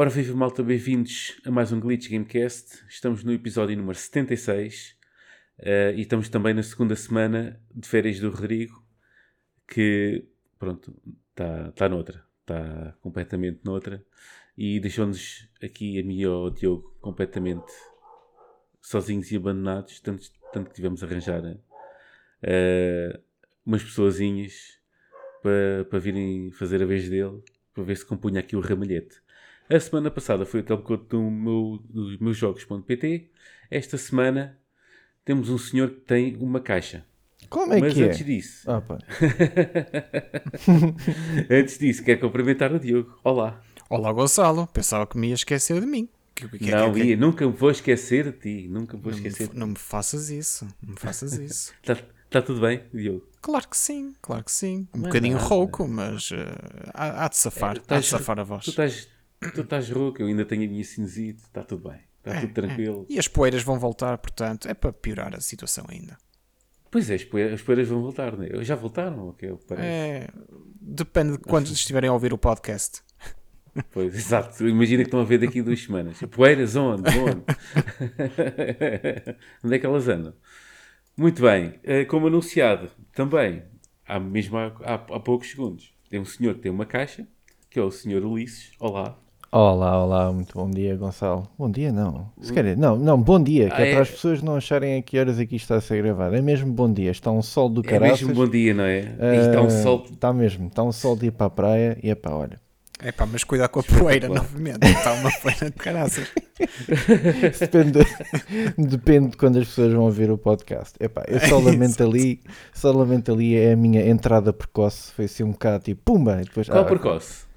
Ora, viva malta, bem-vindos a mais um Glitch Gamecast. Estamos no episódio número 76 uh, e estamos também na segunda semana de férias do Rodrigo, que, pronto, está tá noutra, está completamente noutra e deixou-nos aqui, a mim e ao Diogo, completamente sozinhos e abandonados, tanto, tanto que tivemos a arranjar uh, umas pessoazinhas para, para virem fazer a vez dele, para ver se compunha aqui o ramalhete. A semana passada foi o telecoto do meu, dos meus jogos.pt. Esta semana temos um senhor que tem uma caixa. Como é Mas que antes é? disso, Ah, antes disso, quero cumprimentar o Diogo. Olá. Olá, Gonçalo. Pensava que me ia esquecer de mim. Que- que- não, que- ia, nunca me vou esquecer de ti. Nunca me vou não, me, esquecer. f- não me faças isso. Não me faças isso. Está tá tudo bem, Diogo? Claro que sim, claro que sim. Um Não é bocadinho nada. rouco, mas eh, há, há de safar. É, tu há de safar a voz. Tu estás, tu estás rouco, eu ainda tenho a minha sinusite. Está tudo bem. Está tudo tranquilo. E as poeiras vão voltar, portanto, é para piorar a situação ainda. Pois é, as poeiras, as poeiras vão voltar, né? Já voltaram? ok, parece. É, depende de quando estiverem a ouvir o podcast. Pois, exato. Imagina que estão a ver daqui duas semanas. Poeiras onde? Onde? onde é que elas andam? Muito bem. Eh, Como anunciado, também, há mesmo há, há, há poucos segundos, tem um senhor que tem uma caixa, que é o senhor Ulisses. Olá. Olá, olá, muito bom dia, Gonçalo. Bom dia, não. Se quer, não, não, bom dia, que Ah, é, é? para as pessoas não acharem a que horas aqui está a ser gravado. É mesmo bom dia, está um sol do É caraças. mesmo bom dia, não é? E está um sol. Está mesmo, está um sol de ir para a praia e é pá, olha. É pá, mas cuidado com a poeira novamente. Está uma poeira de caraças. Depende, depende de quando as pessoas vão ouvir o podcast. Epá, eu só lamento ali, só lamento ali é a minha entrada precoce. Foi assim um bocado tipo, pumba, e depois. Qual ah, precoce?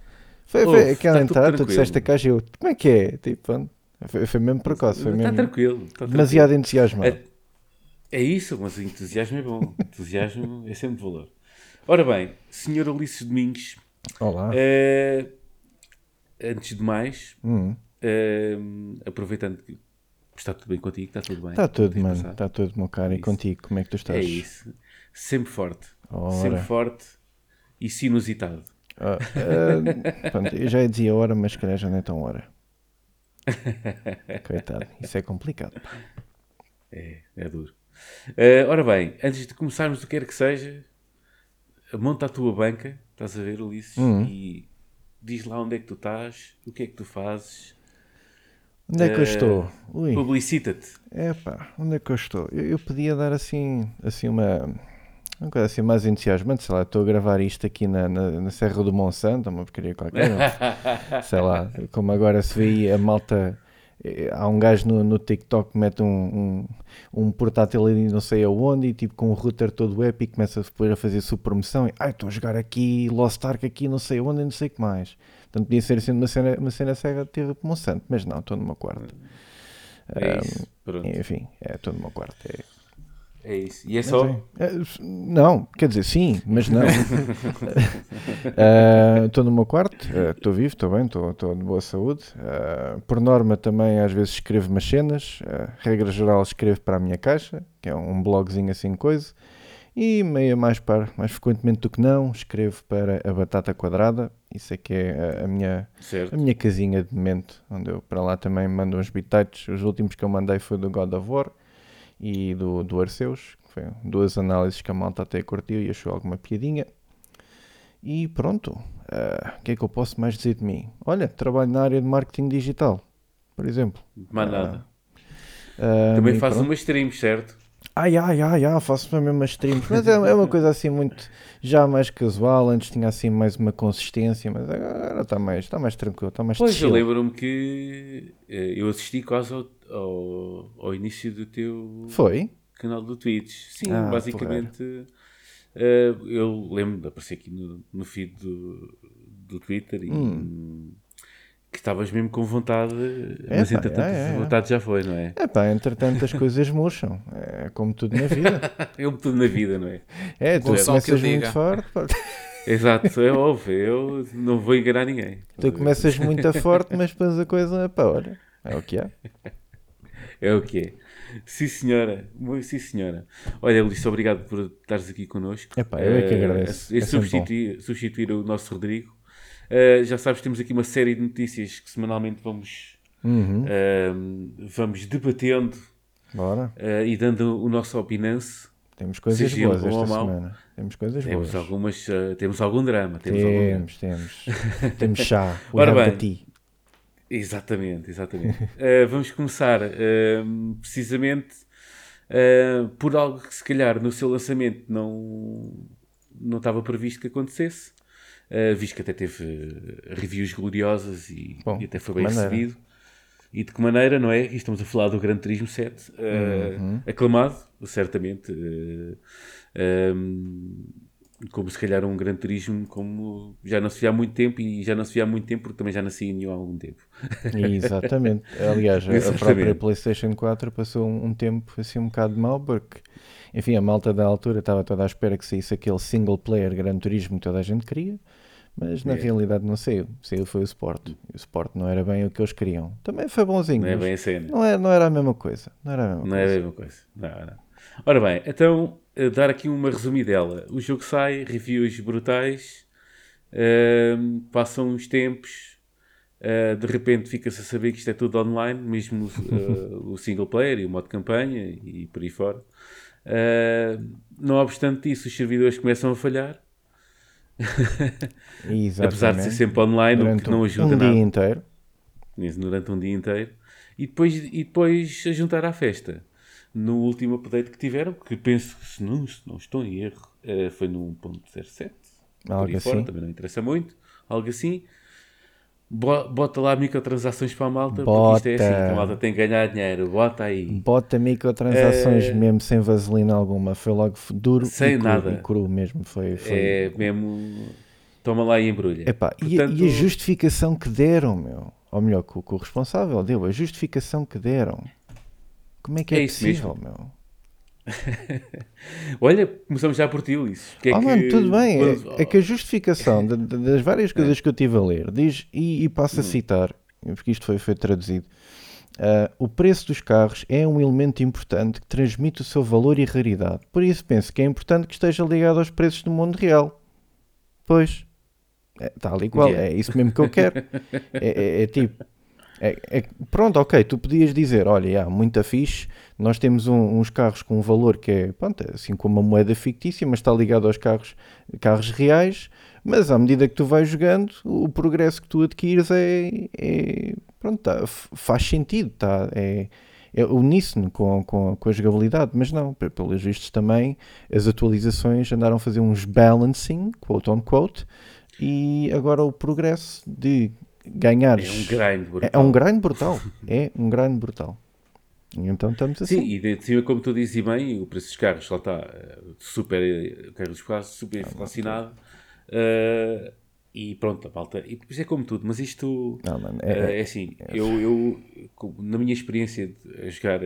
Foi, Ouve, foi aquela tá entrada, tu disseste a caixa e eu, como é que é? Tipo, foi, foi mesmo precoce, foi Está mesmo tranquilo. está tranquilo. demasiado entusiasmado. É, é isso, mas o entusiasmo é bom. entusiasmo é sempre valor. Ora bem, senhor Ulisses Domingos, Olá. eh, antes de mais, Hum, eh, aproveitando que está tudo bem contigo, está tudo bem. Está tudo, mano. passado? Está tudo, meu caro. E Isso. contigo, como é que tu estás? É isso. Sempre forte. Ora. Sempre forte e sinusitado. Ah, ah, pronto, eu já dizia hora, mas se calhar já não é tão hora. Coitado, isso é complicado. pá. É, é duro. Eh, ora bem, antes de começarmos do que quer que seja, monta a tua banca, estás a ver, Ulisses, Uhum. e diz lá onde é que tu estás, o que é que tu fazes, Onde é que eu Eh, estou? Publicita-te. epá, onde é que eu estou? Eu, eu podia dar assim, assim uma, uma coisa assim mais entusiasmante, sei lá, estou a gravar isto aqui na, na, na Serra do Monsanto, uma porcaria qualquer, não? sei lá, como agora se vê aí a malta, eh, há um gajo no, no TikTok que mete um, um, um portátil ali não sei aonde e tipo com um router todo épico começa depois a fazer sua promoção e ai estou a jogar aqui Lost Ark aqui não sei onde e não sei o que mais. Portanto podia ser assim uma cena, uma cena cega de ter Monsanto, mas não, estou no meu quarto. É isso. Pronto. Enfim, é, estou no meu quarto. É, É isso. E é só. é. Não, quer dizer, sim, mas não. Estou no meu quarto, estou vivo, estou bem, estou de boa saúde. Ah, por norma, também às vezes escrevo umas cenas. ah, regra geral, escrevo para a minha caixa, que é um blogzinho assim, coisa. E meia mais para, mais frequentemente do que não, escrevo para a Batata Quadrada. Isso é que é a, a minha, Certo. a minha casinha de momento, onde eu para lá também mando uns bitites. Os últimos que eu mandei foi do God of War e do, do Arceus, que foi duas análises que a malta até curtiu e achou alguma piadinha. E pronto, ah, o que é que eu posso mais dizer de mim? Olha, trabalho na área de marketing digital, por exemplo. Mais nada. Ah, Também fazes pronto. umas streams, certo? Ai, ai, ai, ai, faço para mesmo as streams, mas é, é uma coisa assim muito, já mais casual, antes tinha assim mais uma consistência, mas agora está mais, está mais tranquilo, está mais Pois, eu chill. lembro-me que eh, eu assisti quase ao, ao, ao início do teu Foi? canal do Twitch. Sim, Ah, basicamente. eh, eu lembro de aparecer aqui no, no feed do, do Twitter e Hum. Que estavas mesmo com vontade, mas Epá, entretanto é, é, a é. vontade já foi, não é? É pá, entretanto as coisas murcham, é como tudo na vida. É um tudo na vida, não é? É, tu começas muito forte, pá. Exato, é óbvio, eu não vou enganar ninguém. tu começas muito forte, mas depois a coisa, pá, olha, é o que é. É o que é. Sim, senhora. Muito sim, senhora. Olha, Ulisses, obrigado por estares aqui connosco. Epá, eu é que Eh, agradeço. a É substituir, substituir o nosso Rodrigo. Uh, já sabes, temos aqui uma série de notícias que semanalmente vamos, Uhum. uh, vamos debatendo Bora. uh, e dando o nosso opinião. Temos coisas Seja boas esta semana. Temos coisas Temos, boas. algumas, uh, temos algum drama. Temos. Temos, temos. temos chá. Ora bem. tea. Exatamente, exatamente. Vamos começar uh, precisamente por algo que se calhar no seu lançamento não, não estava previsto que acontecesse, uh, visto que até teve uh, reviews gloriosas e, Bom, e até foi bem maneira? recebido. E de que maneira, não é? E estamos a falar do Gran Turismo 7, uh, Uhum. aclamado, certamente. uh, um, como se calhar um Gran Turismo como já não se via há muito tempo e já não se via há muito tempo porque também já nasci em há algum tempo. Exatamente. Aliás, a- a Exatamente. própria PlayStation 4 passou um, um tempo assim um bocado mal, porque, enfim, a malta da altura estava toda à espera que saísse aquele single player Gran Turismo que toda a gente queria, mas na É. realidade não saiu. Saiu foi o Sport. O Sport não era bem o que eles queriam. Também foi bonzinho, Não é bem a cena. não, é, não era a mesma coisa. Não era a mesma Não é a coisa. mesma coisa. Não, não. Ora bem, então, eh, dar aqui uma resumidela. O jogo sai, reviews brutais, ehm, passam uns tempos, eh, de repente fica-se a saber que isto é tudo online, mesmo eh, o single player e o modo campanha e por aí fora. Eh, não obstante isso, os servidores começam a falhar, Exatamente. apesar de ser sempre online, o Durante que não um- ajuda um nada. dia inteiro. Durante um dia inteiro e depois, e depois a juntar à festa no último update que tiveram, que penso que se não, se não estou em erro, eh, foi no 1.07 por Algo aí fora, assim. também não interessa muito, algo assim. Bo- Bota lá microtransações para a malta, porque Bota. isto é assim, a malta tem que ganhar dinheiro, bota aí. Bota microtransações É. mesmo sem vaselina alguma. Foi logo duro Sem e, cru, nada. e cru mesmo. Foi, foi... É mesmo. Toma lá e embrulha. Epá, e, a- e a justificação que deram, meu? Ou melhor, que o, que o responsável deu, a justificação que deram. Como é que é, É possível, meu? Olha, começamos já por ti, Ulisses. Que é Ah, que- mano, tudo bem. quando- É, é que a justificação de- de- das várias coisas que eu tive a ler diz, e, e passo Hum. a citar, porque isto foi, foi traduzido. ah, o preço dos carros é um elemento importante que transmite o seu valor e raridade. Por isso penso que é importante que esteja ligado aos preços do mundo real. Pois, é, tal e qual, Yeah. é isso mesmo que eu quero. É, é- é tipo, é- é- pronto, ok, tu podias dizer, olha, há muita fixe, nós temos um- uns carros com um valor que é, pronto, é assim como uma moeda fictícia, mas está ligado aos carros, carros reais, mas à medida que tu vais jogando, o progresso que tu adquires é, é- pronto, tá, faz sentido, tá, é, é uníssono com, com, com a jogabilidade, mas não, pe- pelos vistos também as atualizações andaram a fazer uns balancing, quote on quote, e agora o progresso de ganhares É um grind, é, brutal. é um grind brutal. É um grind brutal. Então estamos assim. Sim, e de cima, como tu dizes bem, o preço dos carros lá está eh, super, eh, carros super inflacionado. eh, e pronto, a malta. E depois é como tudo, mas isto Não, mano, é, é, assim, eu, eu com- na minha experiência de, a jogar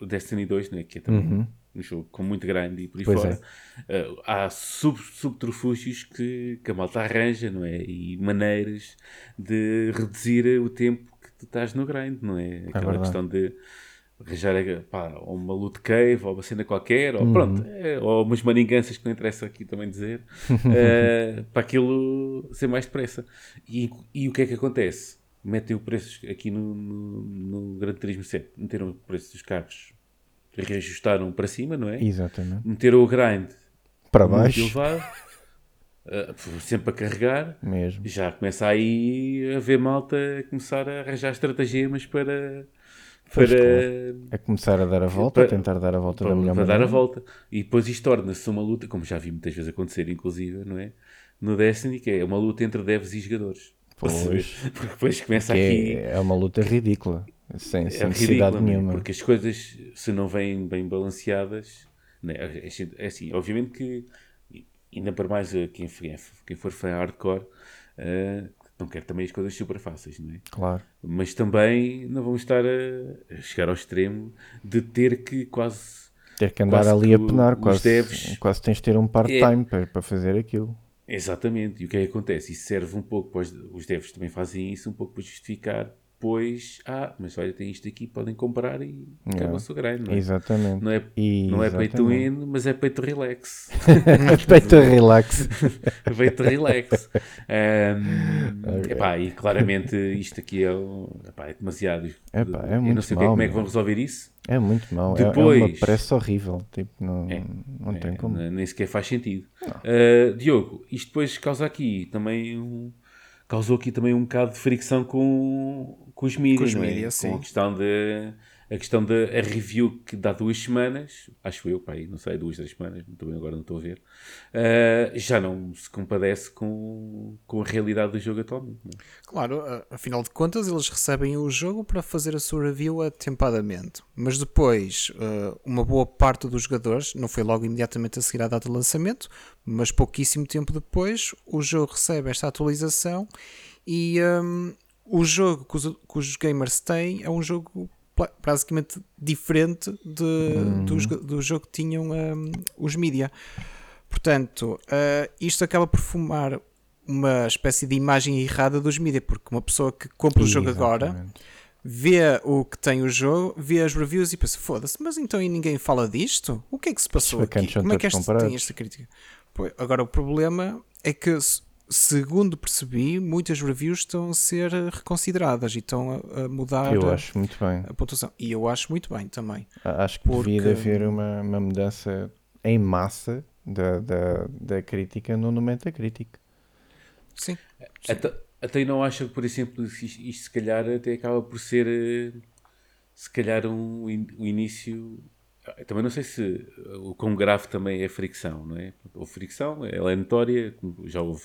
Destiny 2, né, que é também um jogo com muito grande e por aí Pois fora, eh, há sub, subterfúgios que, que a malta arranja, não é? E maneiras de reduzir o tempo que tu estás no grind, não é? Aquela verdade. questão de arranjar pá, ou uma loot cave ou uma cena qualquer, ou pronto, é, ou umas maninganças que não interessa aqui também dizer, eh, para aquilo ser mais depressa. E, e o que é que acontece? Metem o preço aqui no, no, no Gran Turismo 7, meteram o preço dos carros, reajustaram para cima, não é? exatamente. Meteram o grind Para baixo, elevado, eh, sempre a carregar, mesmo. já começa aí a ver malta a começar a arranjar estratagemas para, Pois, para, A começar a dar a volta, a Para- tentar dar a volta para, da melhor para dar maneira. a volta. E depois isto torna-se uma luta, como já vi muitas vezes acontecer, inclusive, não é? No Destiny, que é uma luta entre devs e jogadores. Pois. Porque depois começa Que aqui. é uma luta ridícula. Sem, sem É ridículo, é? nenhuma. porque as coisas, se não vêm bem balanceadas, né, é assim- é assim, obviamente que, ainda para mais quem, for- quem for fã hardcore, eh, não quer também as coisas super fáceis, não é? Claro. Mas também não vamos estar a, a chegar ao extremo de ter que quase. Ter que andar Quase ali que a penar, quase, devs- quase tens de ter um part-time para, para fazer aquilo. Exatamente, e o que é que acontece? Isso serve um pouco os, os devs também fazem isso, um pouco para justificar depois, ah, mas olha, tem isto aqui, podem comprar e Yeah. acaba-se o grind, não é? Exatamente. Não é, E- não é pay to exatamente. win, mas é pay to relax. Respeito a relax. pay to relax. Um, epá, e claramente isto aqui é, epá, é demasiado. Epá, é Eu não muito sei é- mau, como é que vão resolver isso. É muito mau. É- É, uma Depois- pressa horrível. Tipo, não, É, não tem É, como. Nem sequer faz sentido. Uh, Diogo, isto depois causa aqui também um, causou aqui também um bocado de fricção com, com os mídias, os não é? mídias, com a questão de a questão da review que dá duas semanas, acho eu, pá, aí, não sei, duas, três semanas, também agora não estou a ver, uh, já não se compadece com, com a realidade do jogo atualmente. não é? Claro, afinal de contas, eles recebem o jogo para fazer a sua review atempadamente. Mas depois, eh, uma boa parte dos jogadores, não foi logo imediatamente a seguir à data de lançamento, mas pouquíssimo tempo depois, o jogo recebe esta atualização e hum, o jogo que os, que os gamers têm é um jogo basicamente diferente de, do, jo- do jogo que tinham hum, os mídia. Portanto, eh, isto acaba por fumar uma espécie de imagem errada dos mídia, porque uma pessoa que compra o jogo agora Exatamente. vê o que tem o jogo, vê as reviews e pensa: foda-se, mas então e ninguém fala disto? O que é que se passou aqui? Como é que comparados. tem esta crítica? Pois, agora, o problema é que, segundo percebi, muitas reviews estão a ser reconsideradas e estão a, a mudar Eu a, acho muito bem. a pontuação. E eu acho muito bem também. A- Acho que devia Porque- haver uma, uma mudança em massa da, da, da crítica no no Metacritic. Sim. Até, até eu não acho que, por exemplo, isto, isto se calhar até acaba por ser eh, se calhar um, um início. Eu também não sei se eh, o quão grave também é fricção, não é? Houve fricção, ela é notória, como já houve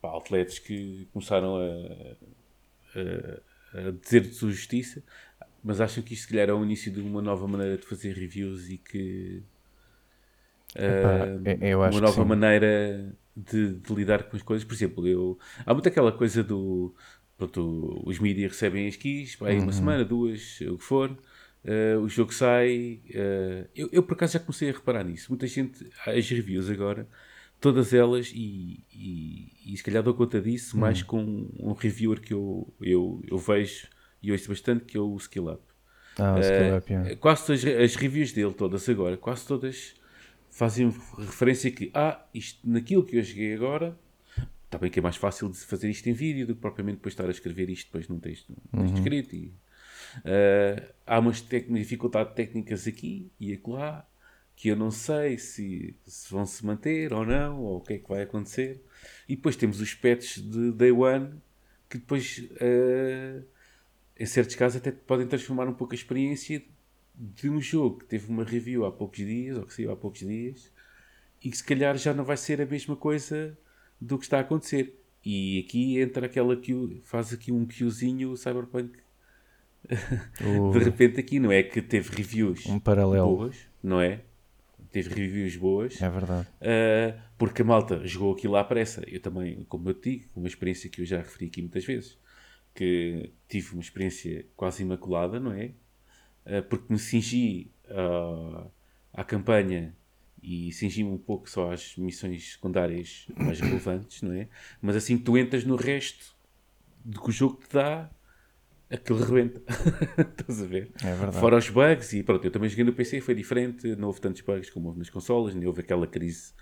pá, atletas que começaram a, a, a dizer de sua justiça, mas acham que isto se calhar é o início de uma nova maneira de fazer reviews e que Epá, acho uma nova maneira de, de lidar com as coisas. Por exemplo, eu, há muito aquela coisa do. Pronto, os mídias recebem as keys, pá, aí Uhum. uma semana, duas, o que for. eh, o jogo sai. eh, eu, eu, por acaso, já comecei a reparar nisso. Muita gente, as reviews agora, todas elas, e, e, e se calhar dou conta disso, mais Uhum. com um reviewer que eu, eu, eu vejo e ouço bastante, que é o Skill Up. Ah, o Eh, Skill Up, yeah. Quase todas as reviews dele, todas agora, quase todas fazem referência que, ah, isto naquilo que eu joguei agora, está bem que é mais fácil de fazer isto em vídeo do que propriamente depois estar a escrever isto depois num texto, num texto escrito. E, eh, há umas dificuldades técnicas aqui e acolá que eu não sei se, se vão se manter ou não, ou o que é que vai acontecer. E depois temos os patches de Day One que depois, eh, em certos casos, até podem transformar um pouco a experiência de um jogo que teve uma review há poucos dias, ou que saiu há poucos dias, e que se calhar já não vai ser a mesma coisa do que está a acontecer. E aqui entra aquela que faz aqui um queuzinho Cyberpunk. De repente aqui não é que teve reviews um paralelo. boas, não é? Teve reviews boas. É verdade. Uh, porque a malta jogou aquilo à pressa. Eu também, como eu te digo, uma experiência que eu já referi aqui muitas vezes, que tive uma experiência quase imaculada, não é? Uh, porque me cingi uh, à campanha e cingi-me um pouco só às missões secundárias mais relevantes, não é? Mas assim que tu entras no resto do que o jogo te dá, aquilo rebenta. Estás a ver? É verdade. Fora os bugs, e pronto, eu também joguei no PC, foi diferente, não houve tantos bugs como houve nas consolas, nem houve aquela crise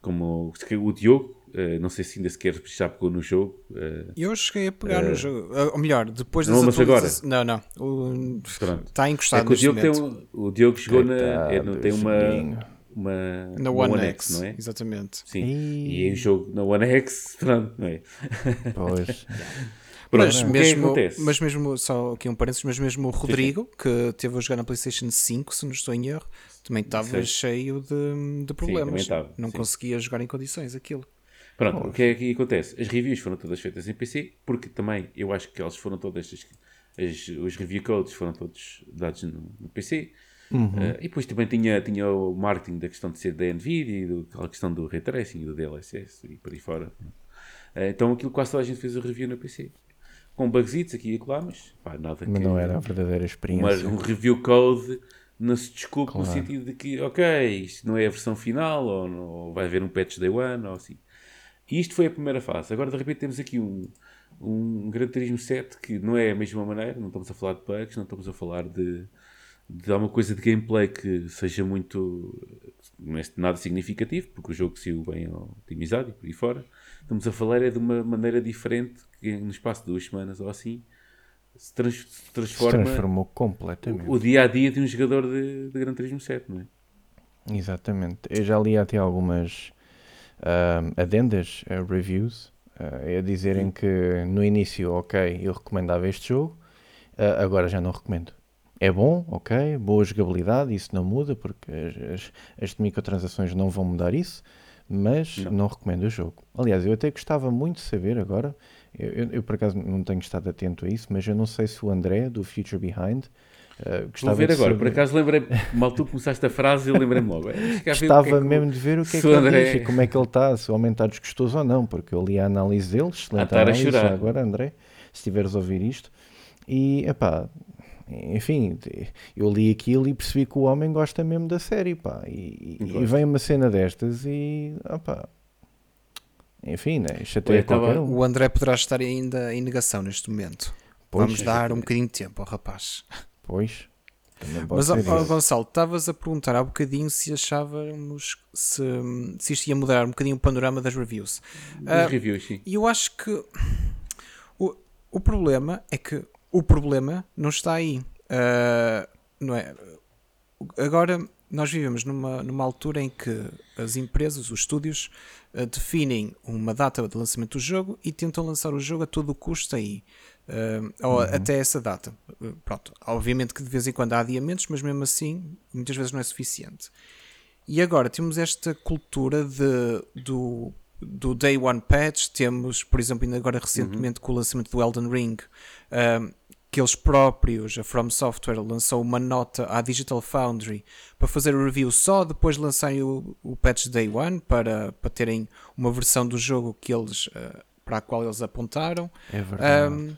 como o Diogo, eh, não sei se ainda sequer já pegou no jogo. eh, Eu cheguei a pegar no jogo. Ah, Ou melhor, depois das Não, mas agora? atualizações- Não, não. O- Pronto. Está é encostado que o Diogo, tem um- o Diogo jogou na, é, não, tem uma, uma, Na uma One, X, não é? exatamente. Sim, Ih. e em jogo na One X, pronto, não é? Pois. Pronto, Mas o que é mesmo, acontece? mas mesmo, só aqui um parênteses, mas mesmo o Rodrigo, que teve a jogar na PlayStation 5, se não estou em erro, também estava Sim. cheio de, de problemas. estava, não sim. conseguia jogar em condições aquilo. Pronto, o que é que acontece? As reviews foram todas feitas em PC, porque também eu acho que elas foram todas, as, as- os review codes foram todos dados no, no PC. Eh, e depois também tinha, tinha o marketing da questão de ser da NVIDIA e do, questão do ray tracing e do DLSS e por aí fora. Eh, então aquilo quase toda a gente fez o review no PC. Com bugsitos aqui e acolá, mas pá, nada Mas que- não era a verdadeira experiência. um review code não se desculpe no Claro. sentido de que, ok, isto não é a versão final, ou, não- ou vai haver um patch day one, ou assim. E isto foi a primeira fase. Agora, de repente, temos aqui um, um Gran Turismo 7 que não é a mesma maneira, não estamos a falar de bugs, não estamos a falar de, de alguma coisa de gameplay que seja muito não é nada significativo, porque o jogo saiu bem otimizado e por aí fora. Estamos a falar é de uma maneira diferente que no espaço de duas semanas ou assim se, trans, se transforma se transformou completamente o, o dia a dia de um jogador de, de Gran Turismo 7, não é? Exatamente. Eu já li até algumas uh, adendas, uh, reviews, uh, a dizerem que no início, ok, eu recomendava este jogo, agora já não recomendo. É bom, ok, boa jogabilidade, isso não muda, porque as, as, as microtransações não vão mudar isso, mas não. não. recomendo o jogo. Aliás, eu até gostava muito de saber agora, eu, eu, eu, por acaso não tenho estado atento a isso, mas eu não sei se o André, do Future Behind, Uh, Vou ver agora, saber... por acaso lembrei mal tu começaste a frase e lembrei-me logo. Gostava é mesmo de ver o que é que ele André... diz e como é que ele está, se o homem está desgostoso ou não, porque eu li a análise dele, excelente ah, análise, já agora André, se estiveres a ouvir isto, e epá, enfim, eu li aquilo e percebi que o homem gosta mesmo da série, pá, e, e vem uma cena destas e, opá, enfim, né, chateia qualquer um. O André poderá estar ainda em negação neste momento. Pois, Vamos dar um bocadinho de tempo ao rapaz. Pois. Mas, ó, Gonçalo, estavas a perguntar há bocadinho se achávamos se, se isto ia mudar um bocadinho o panorama das reviews. Das uh, reviews, sim. E eu acho que o, o problema é que o problema não está aí. Uh, não é? Agora, nós vivemos numa, numa altura em que as empresas, os estúdios, uh, definem uma data de lançamento do jogo e tentam lançar o jogo a todo o custo aí. Uh, ou uhum. até essa data. Pronto, obviamente que de vez em quando há adiamentos, mas mesmo assim, muitas vezes não é suficiente. E agora temos esta cultura de, do, do Day One Patch. Temos, por exemplo, ainda agora recentemente uhum. com o lançamento do Elden Ring, uh, que eles próprios, a From Software, lançou uma nota à Digital Foundry para fazer o review só depois de lançarem o, o patch Day One, para, para terem uma versão do jogo que eles, para a qual eles apontaram. É verdade. Um,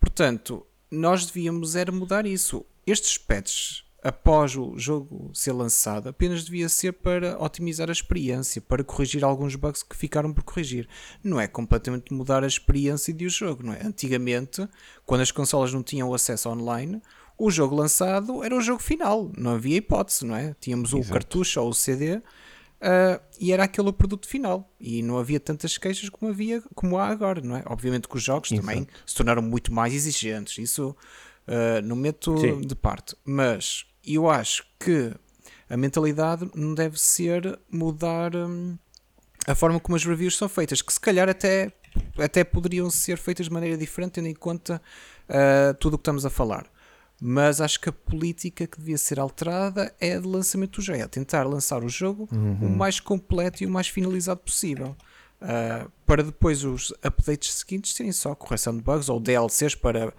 Portanto, nós devíamos era mudar isso. Estes patches, após o jogo ser lançado, apenas devia ser para otimizar a experiência, para corrigir alguns bugs que ficaram por corrigir. Não é completamente mudar a experiência do jogo, não é? Antigamente, quando as consolas não tinham acesso online, o jogo lançado era o jogo final, não havia hipótese, não é? Tínhamos o cartucho ou o CD Uh, e era aquele o produto final e não havia tantas queixas como havia como há agora, não é? Obviamente que os jogos Exato. também se tornaram muito mais exigentes, isso uh, não meto Sim. de parte, mas eu acho que a mentalidade não deve ser mudar um, a forma como as reviews são feitas, que se calhar até, até poderiam ser feitas de maneira diferente, tendo em conta uh, tudo o que estamos a falar mas acho que a política que devia ser alterada é a de lançamento do jogo, é tentar lançar o jogo uhum. o mais completo e o mais finalizado possível. Uh, para depois os updates seguintes serem só correção de bugs ou DLCs para uh,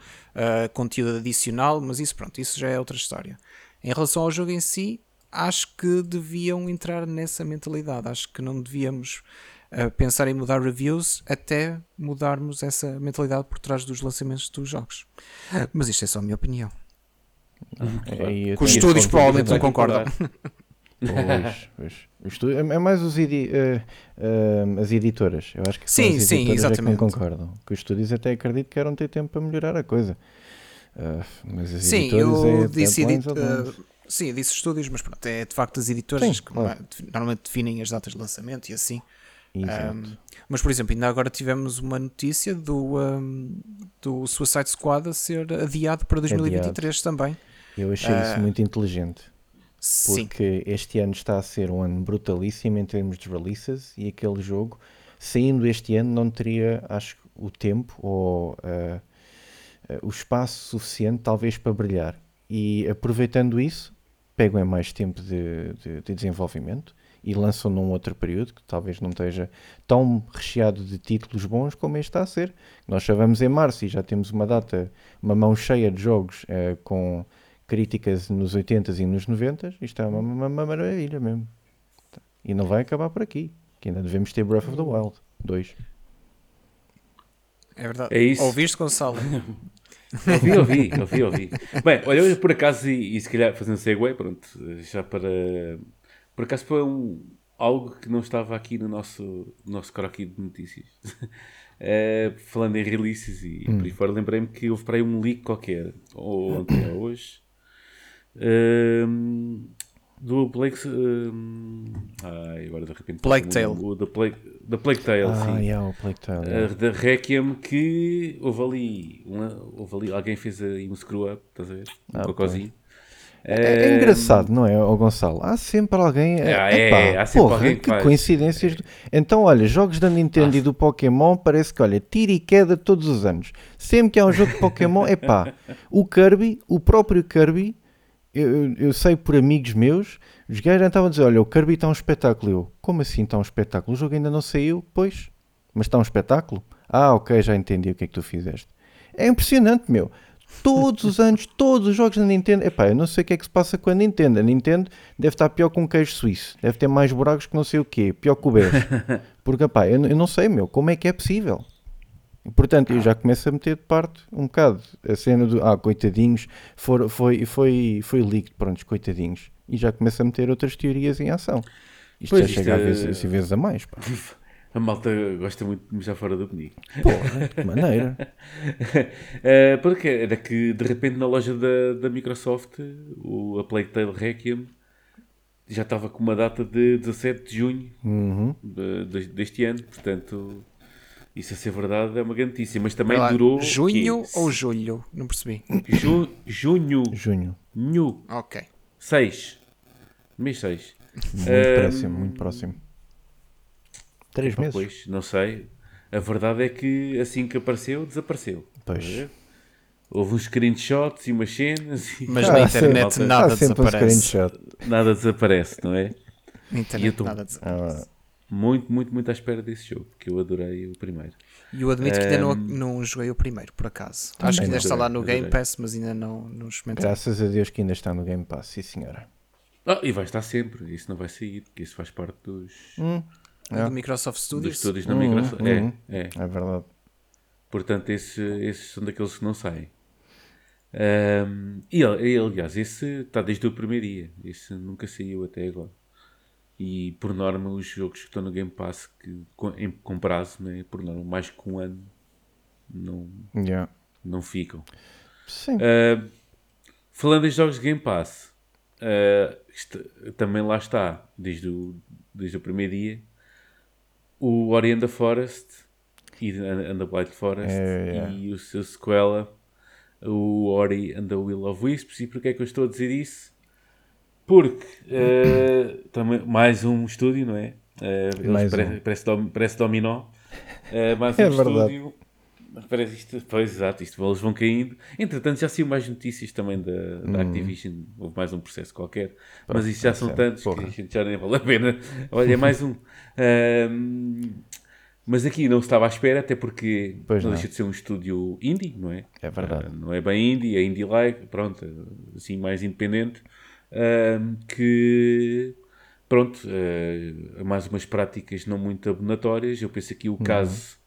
conteúdo adicional, mas isso pronto, isso já é outra história. Em relação ao jogo em si, acho que deviam entrar nessa mentalidade. Acho que não devíamos uh, pensar em mudar reviews até mudarmos essa mentalidade por trás dos lançamentos dos jogos. Mas isto é só a minha opinião. É, os estúdios provavelmente não concordam. Pois, pois. É mais os edi uh, uh, as editoras. Eu acho que sim, as sim, exatamente. É que não concordam. Que os estúdios até acredito que queiram ter tempo para melhorar a coisa. Uh, mas as sim, eu é disse, edit sim, eu disse estúdios, mas pronto, é de facto as editoras sim, que claro. normalmente definem as datas de lançamento e assim. Um, mas, por exemplo, ainda agora tivemos uma notícia do, um, do Suicide Squad a ser adiado para 2023 adiado. também. Eu achei uh, isso ah, muito inteligente. Porque sim. este ano está a ser um ano brutalíssimo em termos de releases e aquele jogo, saindo este ano, não teria, acho, o tempo ou uh, uh, o espaço suficiente, talvez, para brilhar. E aproveitando isso, pegam mais tempo de, de, de desenvolvimento e lançam num outro período que talvez não esteja tão recheado de títulos bons como este está a ser. Nós já vamos em março e já temos uma data, uma mão cheia de jogos uh, com críticas nos 80s e nos 90s, isto é uma, uma, uma, maravilha mesmo. E não vai acabar por aqui, que ainda devemos ter Breath of the Wild 2. É verdade. É isso. Ouviste, Gonçalo? ouvi, ouvi, ouvi, ouvi. Bem, olha, por acaso, e, e se calhar fazendo segue, pronto, já para. Por acaso foi um, algo que não estava aqui no nosso, nosso croquis de notícias. Uh, falando em releases e Hum. por aí fora, lembrei-me que houve para aí um leak qualquer, ou ontem ou hoje, um, do Plague. Um, ai, agora de repente. Plague Tale. Da Plague, da Plague Tale, Ah, sim. yeah, o Plague Tale. Uh, yeah. da Requiem que houve ali, uma- houve ali alguém fez aí um screw up, estás a ver? Um Ah, cocôzinho. É, é engraçado, não é, ó Gonçalo? Há sempre alguém. É, epá, é, há sempre porra, alguém que que coincidências. Então, olha, jogos da Nintendo e do Pokémon parece que, olha, tira e queda todos os anos. Sempre que há um jogo de Pokémon, é pá, o Kirby, o próprio Kirby, eu, eu- sei por amigos meus, os gajos estavam a dizer: olha, o Kirby está um espetáculo. Eu, como assim está um espetáculo? O jogo ainda não saiu? Pois, mas está um espetáculo? Ah, ok, já entendi o que é que tu fizeste. É impressionante, meu. Todos os anos, todos os jogos da Nintendo. Epá, eu não sei o que é que se passa com a Nintendo. A Nintendo deve estar pior que um queijo suíço. Deve ter mais buracos que não sei o quê. Pior que o beijo. Porque, epá, eu, eu não sei, meu, como é que é possível? E, portanto, eu já começo a meter de parte um bocado a cena do ah, coitadinhos, for, foi, foi, foi leaked, pronto, coitadinhos. E já começo a meter outras teorias em ação. Isto Pois, já isto chega a é- vezes, assim, vezes a mais, pá. A malta gosta muito de mijar fora do penico. Porra, que maneira. Eh, porque era que de repente na loja da, da Microsoft o, a Plague Tale Requiem já estava com uma data de 17 de junho Uhum. de- de- deste ano, portanto isso a ser verdade é uma grande notícia, mas também lá, durou junho quê? ou julho? Não percebi. Ju- junho, Junho. Nhu, Ok. 6 mês 6 Muito Ahm, próximo, muito próximo. Três Pá, meses. Pois, não sei. A verdade é que assim que apareceu, desapareceu. Pois. Houve uns screenshots e umas cenas e Mas Ah, na internet nada sempre um desaparece. screenshot. nada desaparece, não é? Na E eu internet tô- nada desaparece. Ah, Muito, muito, muito à espera desse jogo, que eu adorei o primeiro. E eu admito que ainda não, não joguei o primeiro, por acaso. Também Acho que ainda está lá no Game. Pass, mas ainda não, não experimentei. graças a Deus que ainda está no Game Pass, sim senhora. Ah, e vai estar sempre, isso não vai sair, porque isso faz parte dos, Hum, É é. do Microsoft dos Studios. estúdios da Uhum, Microsoft. uhum. É, é. é verdade. Portanto, esse- esses são daqueles que não saem. E, e, aliás, esse está desde o primeiro dia. Esse nunca saiu até agora. E por norma, os jogos que estão no Game Pass que, com, em, com prazo, né, por norma, mais que um ano, não, Yeah. não ficam. Sim. Uh, falando em jogos de Game Pass, uh, isto- também lá está, desde o, desde o primeiro dia, o Ori and the Forest e and the Blight Forest É, é. e o seu sequela, o Ori and the Will of Wisps. E porquê é que eu estou a dizer isso? Porque uh, também, mais um estúdio, não é? Uh, Mais pare- um. parece, dom- parece dominó. Uh, mais É um verdade. estúdio Parece isto, pois exato, isto, eles vão caindo. Entretanto, já saiu mais notícias também da, da Activision. Houve mais um processo qualquer. mas isso já são tantos porra. que já nem vale a pena. Olha, é mais um. Ahm, mas aqui não se estava à espera, até porque Pois não, não. deixa de ser um estúdio indie, não é? É verdade. Ah, não é bem indie, é indie-like, pronto, assim mais independente. Ahm, que pronto, eh, mais umas práticas não muito abonatórias. Eu penso que o caso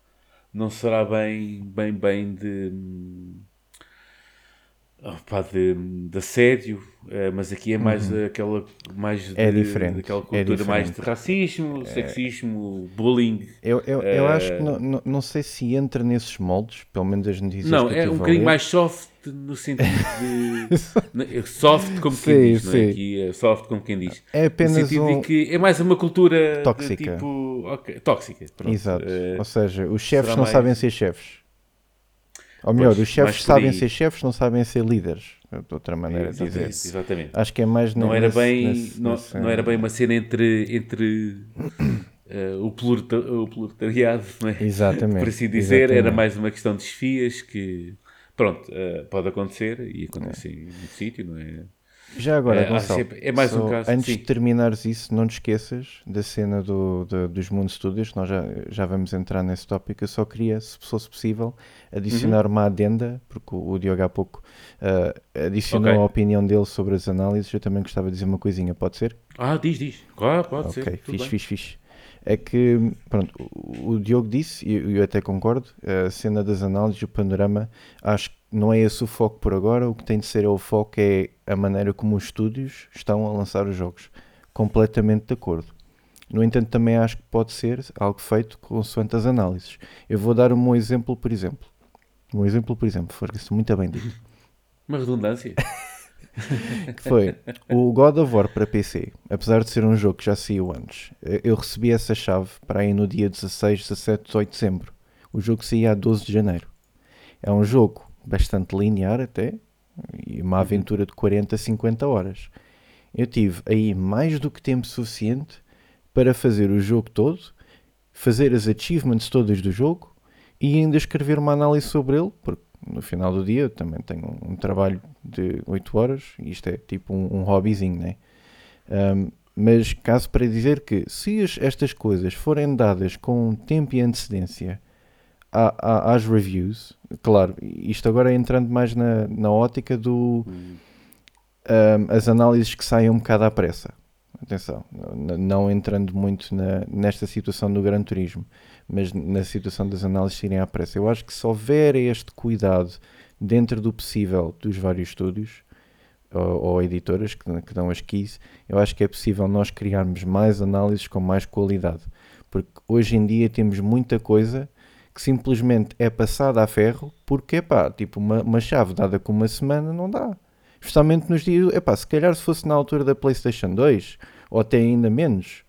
não será bem, bem, bem de, hum, opá, de, de assédio, eh, mas aqui é mais aquela mais É de- diferente, daquela é cultura mais de diferente. racismo, sexismo, bullying. Eu, eu, eu Eh, acho que não, não, não sei se entra nesses moldes, pelo menos as notícias Não, que eu é um bocadinho mais soft no sentido de. né, soft como quem Sim, diz, não é? Aqui é soft como quem diz. É apenas no sentido um... de que é mais uma cultura de Tóxica. tipo. ok, tóxica. Pronto. Exato. Eh, Ou seja, os chefes não mais- sabem ser chefes. Ou melhor, Pois, os chefes sabem ser chefes, não sabem ser líderes. De outra maneira de exatamente, dizer. exatamente. Acho que é mais Não era nesse- bem, nesse- não, nesse- não era bem uma cena entre, entre eh, o, plurita- o proletariado, não é? Exatamente. por assim dizer, era exatamente. mais uma questão de desfias que, pronto, eh, pode acontecer e acontece em muito sítio, não é? Já agora, É, Gonçalo, sempre- é mais um só caso, antes sim. de terminares isso, não te esqueças da cena do, do- dos Moon Studios, nós já, já vamos entrar nesse tópico. Eu só queria, se fosse possível, adicionar Uhum. uma adenda, porque o, o Diogo há pouco ah, adicionou Ok. a opinião dele sobre as análises. Eu também gostava de dizer uma coisinha, pode ser? Ah, diz, diz. Claro, pode Ok, ser. tudo fixe, fixe, fixe. É que, pronto, o, Diogo disse, e eu, eu até concordo, a cena das análises, o panorama, acho que não é esse o foco por agora, o que tem de ser é o foco é a maneira como os estúdios estão a lançar os jogos. Completamente de acordo. No entanto, também acho que pode ser algo feito consoante as análises. Eu vou dar um exemplo, por exemplo. Um exemplo, por exemplo, foi isso muito bem dito. Uma redundância. que foi o God of War para PC, apesar de ser um jogo que já saiu antes, eu recebi essa chave para aí no dia 16, 17, 18 de dezembro. O jogo saía a 12 de janeiro. É um jogo bastante linear até, e uma aventura de 40, 50 horas. Eu tive aí mais do que tempo suficiente para fazer o jogo todo, fazer as achievements todas do jogo e ainda escrever uma análise sobre ele, porque no final do dia também tenho um, trabalho de 8 horas e isto é tipo um, um hobbyzinho, né? Um, mas caso para dizer que se as, estas coisas forem dadas com tempo e antecedência às reviews, claro, isto agora entrando mais na, na ótica do um, as análises que saem um bocado à pressa. Atenção, não, não entrando muito na, nesta situação do Gran Turismo mas na situação das análises irem à pressa. Eu acho que se houver este cuidado dentro do possível dos vários estúdios ou, ou editoras que, que, dão as keys, eu acho que é possível nós criarmos mais análises com mais qualidade. Porque hoje em dia temos muita coisa que simplesmente é passada a ferro porque, pá, tipo, uma, uma chave dada com uma semana não dá. Justamente nos dias, epá, se calhar se fosse na altura da PlayStation 2, ou até ainda menos,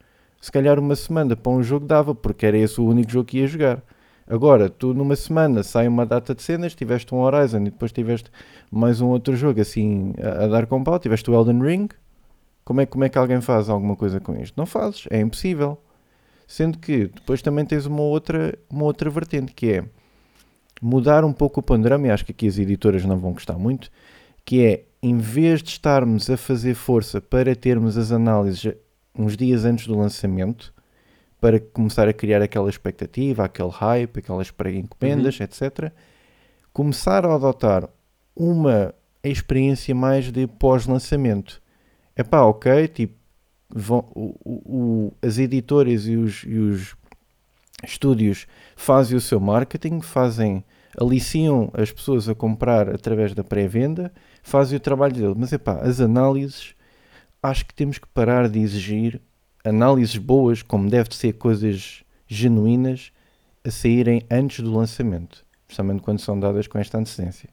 se calhar uma semana para um jogo dava, porque era esse o único jogo que ia jogar. Agora, tu numa semana sai uma data de cenas, tiveste um Horizon e depois tiveste mais um outro jogo assim a, a dar com pau, tiveste o Elden Ring. Como é, como é que alguém faz alguma coisa com isto? Não fazes, é impossível. Sendo que depois também tens uma outra, uma outra vertente que é mudar um pouco o panorama, e acho que aqui as editoras não vão gostar muito, que é em vez de estarmos a fazer força para termos as análises uns dias antes do lançamento para começar a criar aquela expectativa, aquele hype, aquelas pré-encomendas, uhum. etc. Começar a adotar uma experiência mais de pós-lançamento. É pá, ok, tipo, vão, o, o, as editoras e os, e os estúdios fazem o seu marketing, fazem, aliciam as pessoas a comprar através da pré-venda, fazem o trabalho dele. Mas é pá, as análises acho que temos que parar de exigir análises boas, como deve ser coisas genuínas, a saírem antes do lançamento, especialmente quando são dadas com esta antecedência.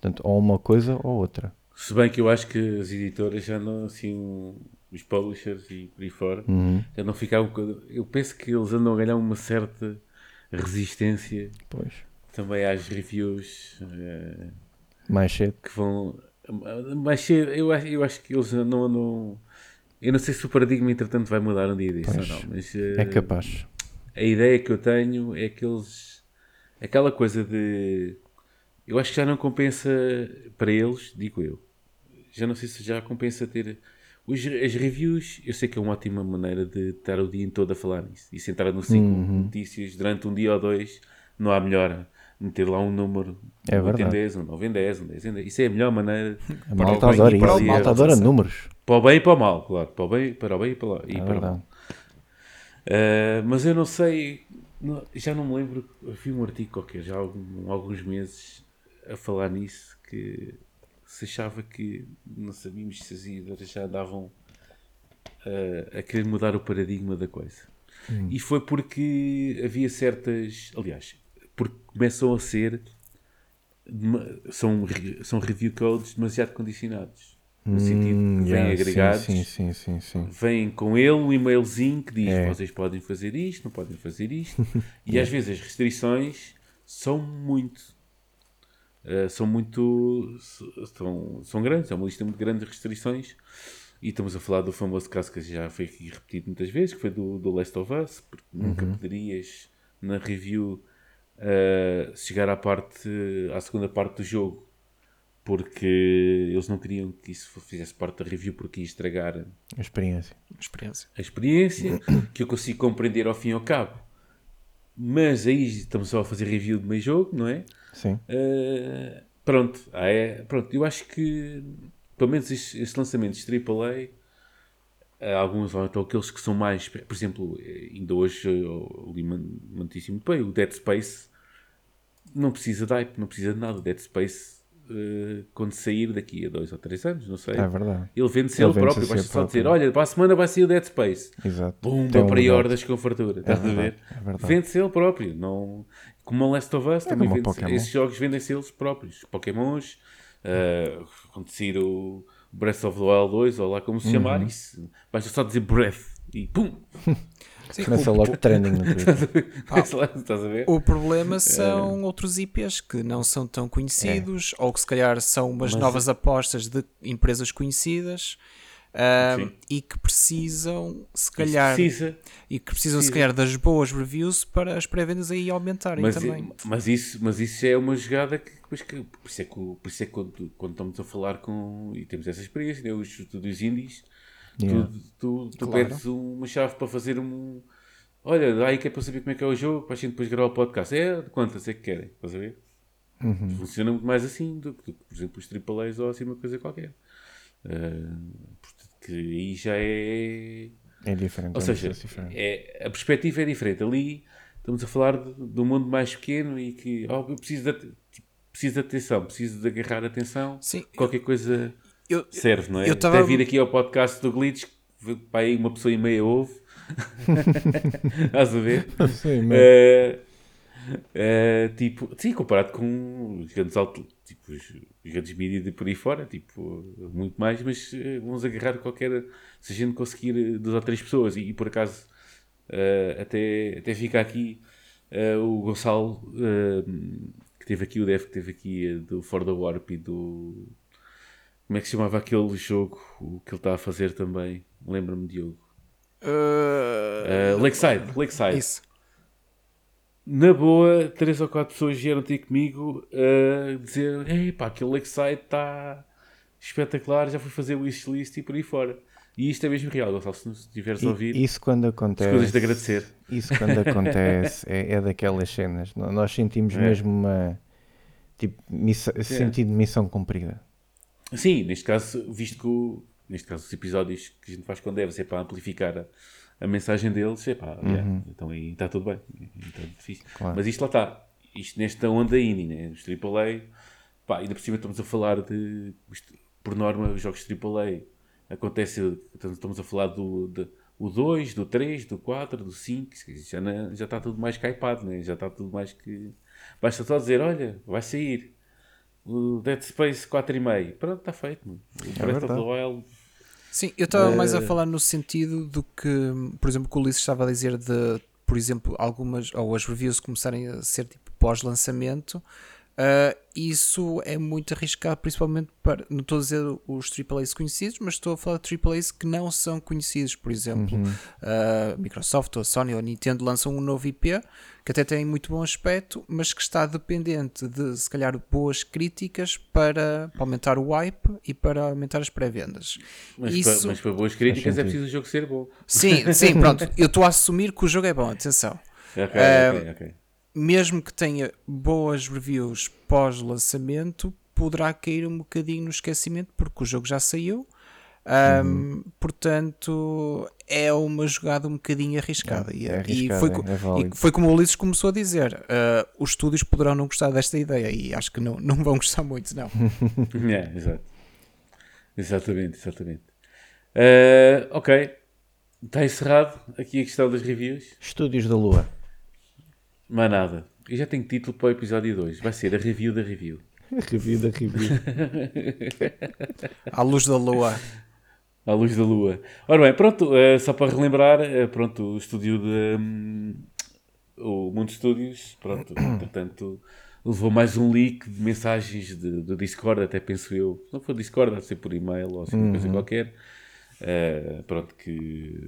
Portanto, ou uma coisa ou outra. Se bem que eu acho que as editoras já não, assim, os publishers e por aí fora, uhum. já não ficaram. Eu penso que eles andam a ganhar uma certa resistência pois. também às reviews uh, mais cedo que vão mas eu, eu acho que eles não, não. Eu não sei se o paradigma, entretanto, vai mudar um dia disso pois, ou não. Mas, é uh, capaz. A ideia que eu tenho é que eles. Aquela coisa de. Eu acho que já não compensa para eles, digo eu. Já não sei se já compensa ter. Os, as reviews, eu sei que é uma ótima maneira de estar o dia todo a falar nisso. E se entrar no ciclo uhum. de notícias durante um dia ou dois, não há melhor meter lá um número é um 8 em 10, um 9 em 10, um 10 em 10. Isso é a melhor maneira. A malta adora isso. A malta adora números. Para o bem e para o mal, claro. Para o bem, para o bem e para, o, e é para o mal. Uh, mas eu não sei, não, já não me lembro, vi um artigo qualquer, já há algum, alguns meses, a falar nisso, que se achava que não sabíamos se as ideias já davam uh, a querer mudar o paradigma da coisa. Hum. E foi porque havia certas. Aliás, porque começam a ser são, são review codes demasiado condicionados. No hum, sentido que vêm agregados, sim, sim, sim, sim, vêm com ele um e-mailzinho que diz: é. vocês podem fazer isto, não podem fazer isto. e às vezes as restrições são muito. Uh, são muito. São, são grandes, é uma lista muito grande de restrições. E estamos a falar do famoso caso que já foi aqui repetido muitas vezes, que foi do, do Last of Us, porque nunca uhum. poderias na review uh, chegar à parte, à segunda parte do jogo, porque eles não queriam que isso fizesse parte da review porque ia estragar a experiência. A experiência, a experiência que eu consigo compreender ao fim e ao cabo. Mas aí estamos só a fazer review de meio jogo, não é? Sim. Uh, pronto, ah, é, pronto, eu acho que pelo menos estes, lançamentos AAA alguns ou então aqueles que são mais, por exemplo, ainda hoje eu li muitíssimo bem, o Dead Space não precisa de hype, não precisa de nada. O Dead Space uh, quando sair daqui a dois ou três anos, não sei. É verdade. Ele vende-se ele, Ele próprio. a Basta só próprio. dizer: olha, para a semana vai sair o Dead Space. Exato. Pumba, Tem um pre-orders com fartura. Estás a ver? é. Vende-se ele próprio. Não... Como o Last of Us, também como o vende esses jogos vendem-se eles próprios. Pokémons, uh, quando sair o Breath of the Wild 2, ou lá como se Uhum. chamar, isso, basta só dizer Breath e pum! Começa logo trending no Twitter. Começa lá, Estás a ver? O problema são outros IPs que não são tão conhecidos ou que se calhar são umas Mas- novas apostas de empresas conhecidas e que precisam se calhar precisa. e que precisam se precisa. calhar das boas reviews para as pré-vendas aí aumentarem Mas, também. mas, isso, mas isso é uma jogada que, depois que por isso é que, por isso é que quando, quando estamos a falar com e temos essa experiência, né, os estúdios indies, Yeah. tu, tu, tu Claro. pedes uma chave para fazer um. Olha, dá aí que é para saber como é que é o jogo, para a gente depois gravar o podcast. É, de quantas é que querem? Estás a ver? Uhum. Funciona muito mais assim do que, do que, por exemplo, os AAAs ou assim uma coisa qualquer. Ah, portanto, que aí já é. É diferente. Ou é seja, diferente. é, a perspectiva é diferente. Ali estamos a falar de, de um mundo mais pequeno e que oh, eu preciso de, preciso de atenção, preciso de agarrar atenção. Sim, Qualquer coisa eu, serve, não é? eu tava- Até vir aqui ao podcast do Glitch, que para aí uma pessoa e meia ouve. Estás a ver? Sim, mas- Eh, eh, tipo, sim, comparado com os grandes auto, tipo, os grandes mídias de por aí fora, tipo, muito mais, mas eh, vamos agarrar qualquer, se a gente conseguir eh, duas ou três pessoas e, e por acaso eh, até, até fica aqui eh, o Gonçalo eh, que teve aqui, o Def que teve aqui do For the Warp e do como é que se chamava aquele jogo o que ele está a fazer também? Lembra-me, Diogo. Eh, Lakeside, Lakeside. isso. Na boa, três ou quatro pessoas vieram ter comigo a dizer: Ei pá, aquele Lakeside está espetacular, já fui fazer o wishlist e por aí fora. E isto é mesmo real, Gonçalo, se nos tiveres a ouvir, E- Isso quando as acontece. coisas de agradecer. Isso quando acontece é, é daquelas cenas. Nós sentimos É. mesmo uma. Tipo, missa- sentido de missão cumprida. Sim, neste caso, visto que o- neste caso os episódios que a gente faz com devs é para amplificar a, mensagem deles, é pá, yeah, então aí está tudo bem. Então, é difícil. Claro. Mas isto lá está, isto nesta onda indie, né? os AAA, pá, ainda por cima estamos a falar de, por norma, os jogos AAA acontece, estamos a falar do, de- o 2, do 3, do 4, do 5, já, na- já está tudo mais caipado, né? já está tudo mais que. Basta só dizer: olha, vai sair o Dead Space 4,5. Pronto, está feito. mano. O Breath of the. Wild. Sim, eu estava mais a Eh, falar no sentido do que, por exemplo, o que o Ulisses estava a dizer de, por exemplo, algumas, ou as reviews começarem a ser tipo pós-lançamento. Ah, isso é muito arriscado, principalmente para. Não estou a dizer os AAAs conhecidos, mas estou a falar de AAAs que não são conhecidos. Por exemplo, a Microsoft, ou a Sony, ou a Nintendo lançam um novo IP que até tem muito bom aspecto, mas que está dependente de, se calhar, boas críticas para, para aumentar o hype e para aumentar as pré-vendas. Mas, Isso- para, mas para boas críticas é preciso o jogo ser bom. Sim, sim, pronto. Eu estou a assumir que o jogo é bom, atenção. Ok, Eh, ok, ok. Mesmo que tenha boas reviews pós-lançamento, poderá cair um bocadinho no esquecimento porque o jogo já saiu. Ahm, Portanto, é uma jogada um bocadinho arriscada. E, É e arriscado, foi, é, é e foi como o Ulisses começou a dizer: ah, os estúdios poderão não gostar desta ideia e acho que não, não vão gostar muito, não. É, exato. Exatamente, exatamente. Eh, ok. Está encerrado aqui a questão das reviews. Estúdios da Lua. Mais nada. Eu já tenho título para o episódio 2. Vai ser a review da review. Review da review. À luz da lua. À luz da lua. Ora bem, pronto, eh, só para relembrar, eh, pronto, o estúdio de. hum, o Mundo Studios, pronto, portanto, levou mais um leak de mensagens de- do Discord, até penso eu. Se não for Discord, deve ser por e-mail ou assim, uma coisa qualquer. Eh, pronto, que.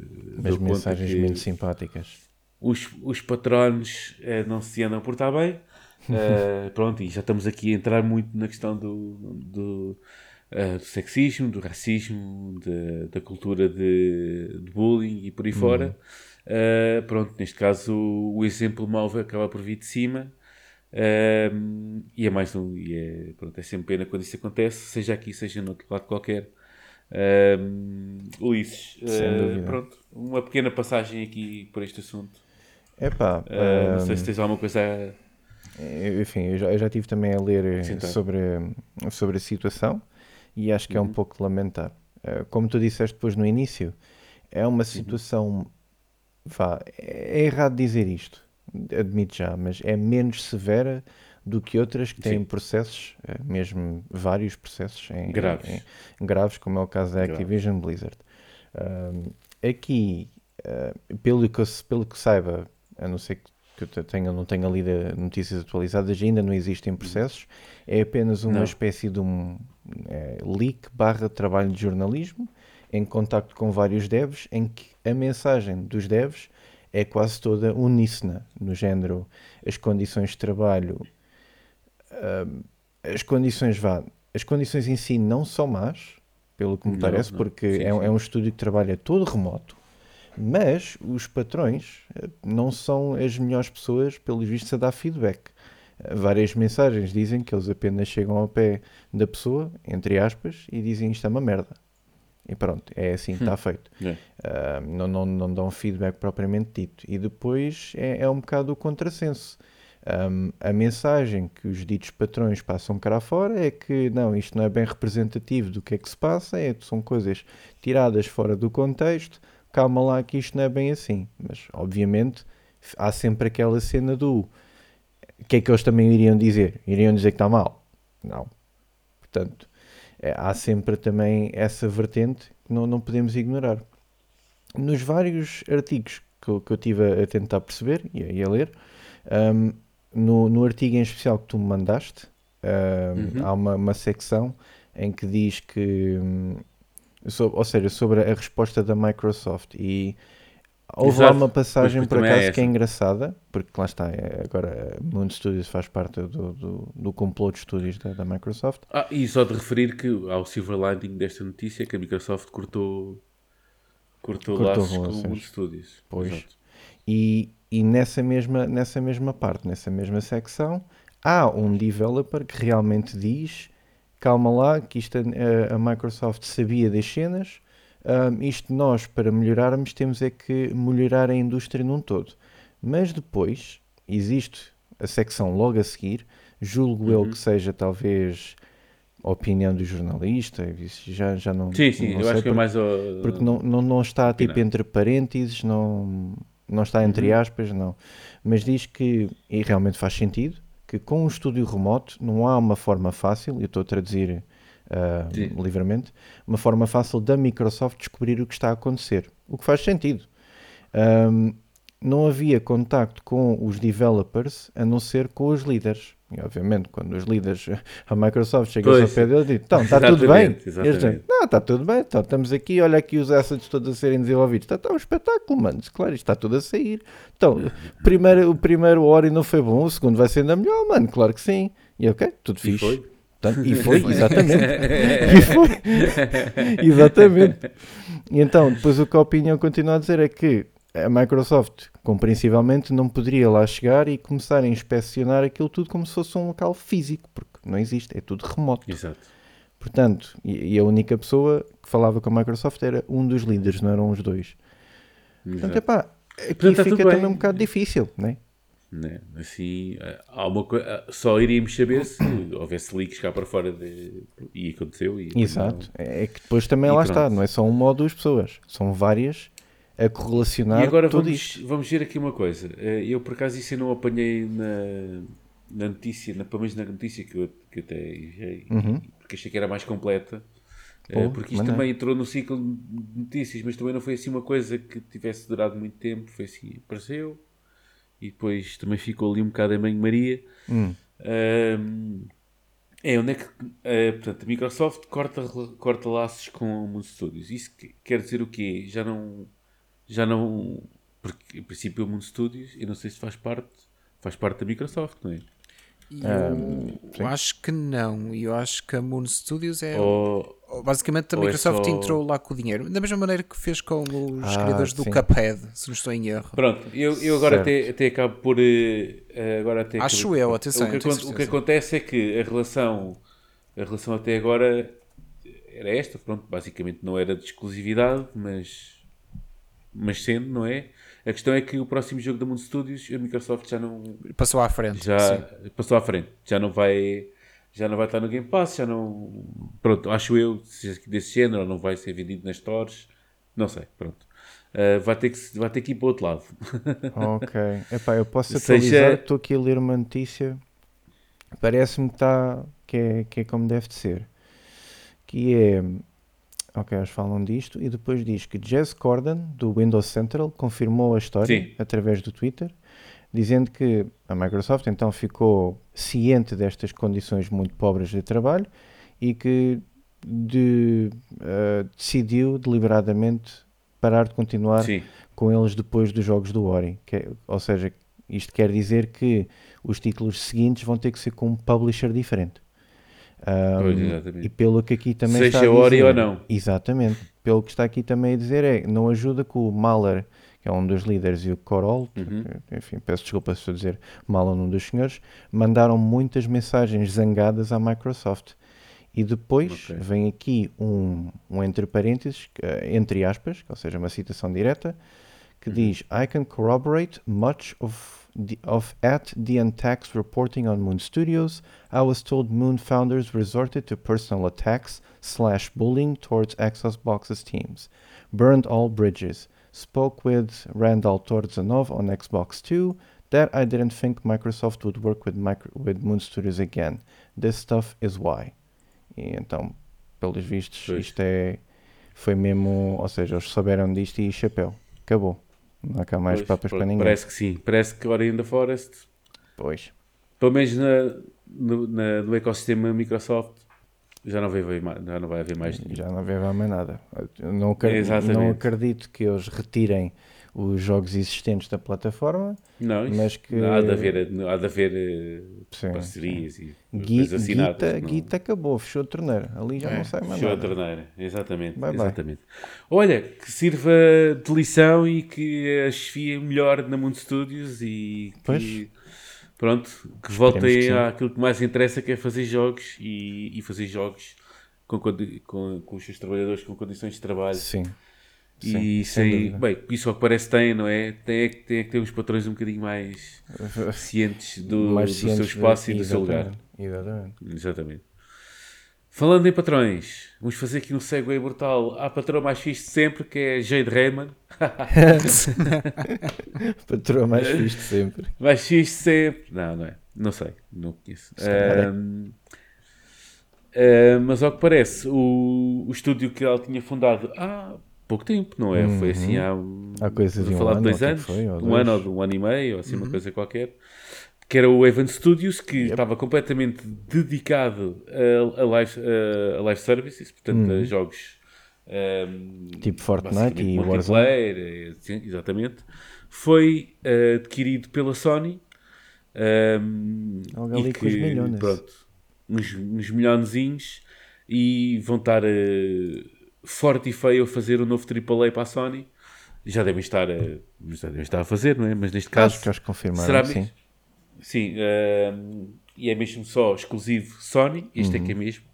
Mas mensagens que muito simpáticas. Os, os patronos eh, não se andam por estar bem. Eh, pronto, e já estamos aqui a entrar muito na questão do, do, eh, do sexismo, do racismo, de- da cultura de, de bullying e por aí fora. Eh, pronto, neste caso o exemplo mau acaba por vir de cima. E é mais um, e é, pronto, é sempre pena quando isso acontece, seja aqui, seja no outro lado qualquer. Ulisses, pronto, uma pequena passagem aqui por este assunto. Epá, Uh, não sei ahm, se tens alguma coisa a... enfim, eu já, eu já tive também a ler eh, Sim, tá. sobre, sobre a situação e acho que é um Uhum. pouco de lamentar. Eh, Como tu disseste depois no início, é Uhum. uma situação, vá, é errado dizer isto, admito já, mas é menos severa do que outras que têm Sim. processos, mesmo vários processos em, Graves. em- graves, como é o caso da. Activision Blizzard. Ahm, aqui, ah, pelo, que pelo que saiba, a não ser que eu te- tenha, não tenha lido notícias atualizadas, ainda não existem processos, é apenas uma Não. espécie de um eh, leak barra trabalho de jornalismo em contacto com vários devs, em que a mensagem dos devs é quase toda uníssona, no género as condições de trabalho, ahm, as condições vá, as condições em si não são más, pelo que me Não, parece, não. porque Sim, é, sim. é um estúdio que trabalha todo remoto, mas os patrões eh, não são as melhores pessoas, pelos vistos, a dar feedback. Eh, Várias mensagens dizem que eles apenas chegam ao pé da pessoa, entre aspas, e dizem isto é uma merda. E pronto, é assim que está feito. É. Ah, não, não, não dão feedback propriamente dito. E depois é, é um bocado o contrassenso. Ahm, a mensagem que os ditos patrões passam cá fora é que não, isto não é bem representativo do que é que se passa, é, são coisas tiradas fora do contexto, calma lá que isto não é bem assim. Mas obviamente há sempre aquela cena do o que é que eles também iriam dizer? Iriam dizer que está mal? Não. Portanto, é, há sempre também essa vertente que não, não podemos ignorar. Nos vários artigos que eu, que eu tive a, tentar perceber e a, e a ler, ahm, no, no artigo em especial que tu me mandaste, ahm, Uhum. há uma, uma secção em que diz que, hum, so- ou seja, sobre a resposta da Microsoft e houve lá Exato. uma passagem por é acaso que é engraçada, porque lá está, é- agora Moon Studios faz parte do, do, do complô de estúdios da, da Microsoft. Ah, e só de referir que ao silver lining desta notícia que a Microsoft cortou, cortou, Cortou laços com relações. os estúdios. Pois. Exato. E, e nessa, mesma, nessa mesma parte, nessa mesma secção, há um developer que realmente diz: calma lá, que isto a, a Microsoft sabia das cenas, ahm, isto nós, para melhorarmos, temos é que melhorar a indústria num todo. Mas depois, existe a secção logo a seguir, julgo eu Uhum. que seja talvez a opinião do jornalista, já, já não. Sim, sim, não eu acho que é porque- mais. uh, porque não, não, não está tipo Opinar. entre parênteses, não, não está entre Uhum. aspas, não. Mas diz que, e realmente faz sentido, que com um estúdio remoto não há uma forma fácil, eu estou a traduzir ah, Sim. livremente, uma forma fácil da Microsoft descobrir o que está a acontecer. O que faz sentido. Ahm, não havia contacto com os developers a não ser com os líderes. E obviamente, quando os líderes, a Microsoft chega ao pé deles e diz: Então, está tudo bem? E dizem. Não, está tudo bem, então, estamos aqui, olha aqui os assets todos a serem desenvolvidos. Está, está um espetáculo, mano. Claro, isto está tudo a sair. Então, primeiro, o primeiro Ori não foi bom, o segundo vai ser ainda melhor, mano. Claro que sim. E ok, tudo E fixe. foi. Portanto, e foi, exatamente. e foi. exatamente. E então, depois o que a opinião continua a dizer é que a Microsoft, compreensivelmente, não poderia lá chegar e começar a inspecionar aquilo tudo como se fosse um local físico, porque não existe, é tudo remoto. Exato. Portanto, e, e a única pessoa que falava com a Microsoft era um dos líderes, não eram os dois. Portanto, epá, aqui Portanto, tudo fica também um bocado difícil, né? Né? Assim, eh, há uma coisa. Só iríamos saber se houvesse leaks cá para fora de... e aconteceu. E Exato. É que depois também E lá pronto. está, não é só uma ou duas pessoas, são várias a correlacionar E agora vamos, isto. vamos ver aqui uma coisa. Eh, Eu por acaso isso eu não apanhei na, na notícia, na, pelo menos na notícia que eu, que eu até enviei, Uhum. porque achei que era mais completa. Eh, Pô, porque isto também entrou no ciclo de notícias, mas também não foi assim uma coisa que tivesse durado muito tempo. Foi assim, apareceu e depois também ficou ali um bocado em banho-maria. Hum. Ahm, é onde é que eh, portanto, a Microsoft corta, corta laços com o Moon Studios. Isso que- quer dizer o quê? Já não. Já não. Porque em princípio o Moon Studios, eu não sei se faz parte. Faz parte da Microsoft, não é? Eu sim. acho que não. Eu acho que a Moon Studios é. Ou, Basicamente a é Microsoft só- entrou lá com o dinheiro. Da mesma maneira que fez com os Ah, criadores do sim. Cuphead, se não estou em erro. Pronto, eu, eu agora Certo. até, até acabo por. eh, eh, agora até Acho eu, atenção, O que, eu tenho acon- o que acontece é que a relação, a relação até agora era esta, pronto, basicamente não era de exclusividade, mas mas sendo, não é? A questão é que o próximo jogo da Moon Studios, a Microsoft já não Passou à frente. já sim. passou à frente, já não vai já não vai estar no Game Pass, já não pronto, acho eu seja desse género, não vai ser vendido nas stores, não sei, pronto. Uh, vai, ter que, vai ter que ir para o outro lado. Ok. Epá, eu posso Seja- atualizar, estou aqui a ler uma notícia. Parece-me que, tá, que, é, que é como deve de ser. Que é. Ok, eles falam disto e depois diz que Jez Corden, do Windows Central, confirmou a história Sim. através do Twitter, dizendo que a Microsoft então ficou ciente destas condições muito pobres de trabalho e que de- eh, decidiu deliberadamente parar de continuar Sim, com eles depois dos jogos do Ori. Que é- ou seja, isto quer dizer que os títulos seguintes vão ter que ser com um publisher diferente. Ahm, Pois, e pelo que aqui também Seja está a Ori dizer, ou não. Exatamente. Pelo que está aqui também a dizer é, não ajuda que o Mahler, que é um dos líderes, e o Corol, Uhum. enfim, peço desculpa se a dizer mal ao nome dos senhores, mandaram muitas mensagens zangadas à Microsoft. E depois Ok. vem aqui um, um entre parênteses, eh, entre aspas, ou seja, uma citação direta, que Uhum. diz I can corroborate much of the, of at the attacks reporting on Moon Studios. I was told Moon founders resorted to personal attacks slash bullying towards Xbox's teams, burned all bridges, spoke with Randall Torzanov on Xbox 2 that I didn't think Microsoft would work with, micro, with Moon Studios again. This stuff is why. E então, pelos vistos, isto é. Foi mesmo. Ou seja, eles souberam disto e chapéu. Acabou. Não há cá mais pois, papas para ninguém. Parece que sim, parece que Ori in the Forest Pois. pelo menos na, no, na- no ecossistema Microsoft, já não vai haver mais, já não vai haver mais. Já não havia mais nada. Não acredito, não acredito que eles retirem os jogos existentes da plataforma. Não, isso Mas que- não há de haver, há de haver eh, Sim, parcerias e Gui, assinadas. Guita, Guita acabou, fechou a torneira. Ali já É, não sai mais Fechou a nada. torneira, exatamente, Bye, bye. exatamente. Olha, que sirva de lição e que a chefia melhor na Mundo Studios e que, Pois. pronto, que voltem que sim. àquilo que mais interessa que é fazer jogos e, e fazer jogos com, com, com os seus trabalhadores com condições de trabalho Sim. E Sim, isso sem aí, dúvida. bem, isso ao que parece tem, não é? Tem, é que- tem é que ter uns patrões um bocadinho mais cientes do, Mais do seu cientes de- espaço e do seu lugar. Exatamente. Exatamente. Falando em patrões, vamos fazer aqui um segue brutal à patroa mais fixe de sempre, que é Jade Raymond. Patroa mais fixe de sempre. Mais fixe de sempre. Não, não é. Não sei. Não conheço. calhar é. Ah, mas ao que parece, o, o estúdio que ela tinha fundado há pouco tempo, não é? Foi assim há, um- Há coisa de a um falar de ano, dois que é que anos, foi, um dois. ano ou de um ano e meio, ou assim, uma coisa qualquer. Que era o Evan Studios, que estava completamente dedicado a, a, live, a, live services, portanto, a jogos ahm, Tipo Fortnite e Warzone. multiplayer, sim, exatamente. Foi eh, adquirido pela Sony. ahm, Logo e ali com os milhões. Pronto, uns, uns milhõezinhos e vão estar eh, forte e feio a fazer um novo AAA para a Sony. Já devem estar a, já devem estar a fazer, não é? Mas neste caso, Acho que eles confirmaram, será sim. mesmo? Sim, ahm, e é mesmo só exclusivo Sony, este Uhum. é que é mesmo.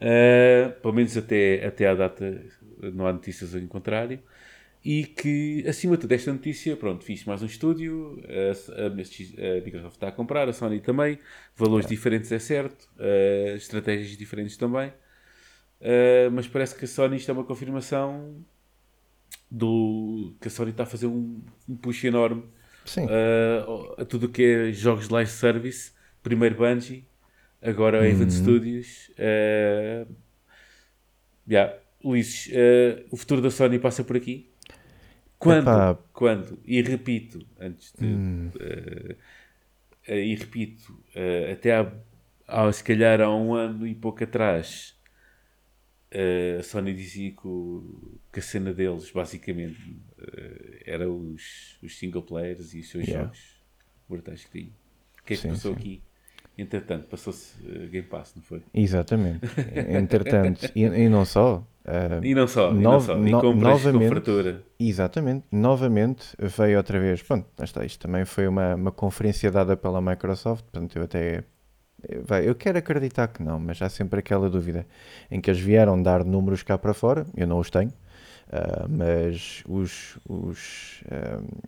Ah, pelo menos até, até à data não há notícias em contrário. E que, acima de tudo, esta notícia, pronto, fiz mais um estúdio, a, a- a Microsoft está a comprar, a Sony também, valores diferentes é certo, ah, estratégias diferentes também. Ah, mas parece que a Sony, isto é uma confirmação do que a Sony está a fazer um, um push enorme uh, a tudo o que é jogos de live service. Primeiro Bungie, agora Uhum. Event Studios. Uh, yeah. Luís, uh, o futuro da Sony passa por aqui? Quando? Epá. Quando? E repito, antes de. Hum. uh, uh, e repito, uh, até há, há, se calhar há um ano e pouco atrás, uh, a Sony dizia que, o- que a cena deles, basicamente, uh, era os, os single players e os seus Yeah. jogos brutais que tinham. O que é que Sim, passou sim. aqui? Entretanto, passou-se uh, Game Pass, não foi? Exatamente. Entretanto, e, e não só. ah, E não só, e não só. no- E com novamente-. Exatamente, novamente veio outra vez. Pronto, está, isto também foi uma, uma conferência dada pela Microsoft. Portanto, eu até. Eu- vai, Eu quero acreditar que não, mas há sempre aquela dúvida em que eles vieram dar números cá para fora. Eu não os tenho, Uh, mas os, os, um,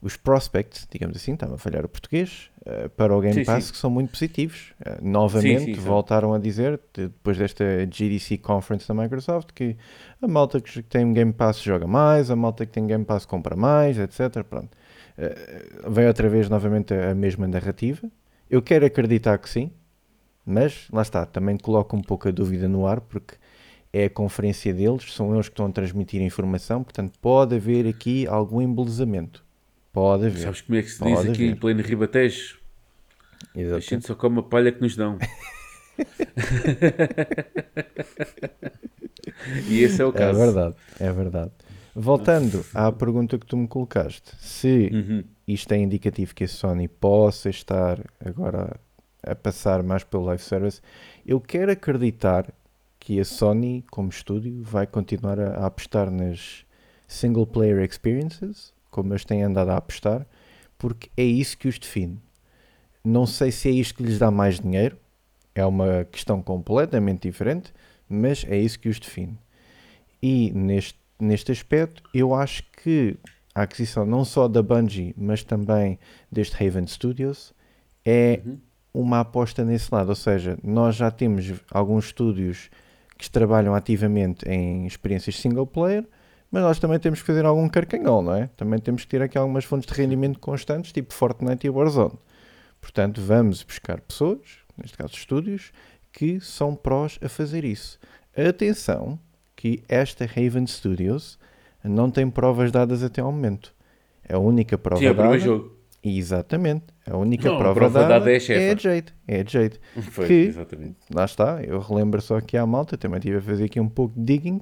os prospects, digamos assim, estava a falhar o português, uh, para o Game Sim, Pass sim. que são muito positivos. Uh, novamente Sim, voltaram a dizer, de- depois desta GDC Conference da Microsoft, que a malta que tem Game Pass joga mais, a malta que tem Game Pass compra mais, etc. Pronto. Uh, vem outra vez novamente a, a mesma narrativa. Eu quero acreditar que sim, mas lá está, também coloco um pouco a dúvida no ar, porque é a conferência deles, são eles que estão a transmitir a informação, portanto pode haver aqui algum embelezamento. Pode haver. Sabes como é que se Pode diz aqui em pleno Ribatejo? A Exato. gente só come a palha que nos dão. e esse é o É caso. verdade, é verdade. Voltando à pergunta que tu me colocaste, se Uhum. Isto é indicativo que a Sony possa estar agora a passar mais pelo live service, eu quero acreditar que a Sony, como estúdio, vai continuar a, a apostar nas single player experiences, como eles têm andado a apostar, porque é isso que os define. Não sei se é isto que lhes dá mais dinheiro, é uma questão completamente diferente, mas é isso que os define. E neste, neste aspecto, eu acho que a aquisição não só da Bungie, mas também deste Haven Studios é Uhum. uma aposta nesse lado. Ou seja, nós já temos alguns estúdios que trabalham ativamente em experiências single player, mas nós também temos que fazer algum carcanhol, não é? Também temos que ter aqui algumas fontes de rendimento constantes, tipo Fortnite e Warzone. Portanto, vamos buscar pessoas, neste caso estúdios, que são prós a fazer isso. Atenção, que esta Haven Studios não tem provas dadas até ao momento. A única prova Sim, é o dada... jogo. Exatamente. A única Não, a prova, prova dada, dada é a é a Jade. É a Jade. Foi, Que- exatamente. Lá está, eu relembro só aqui à malta, também estive a fazer aqui um pouco de digging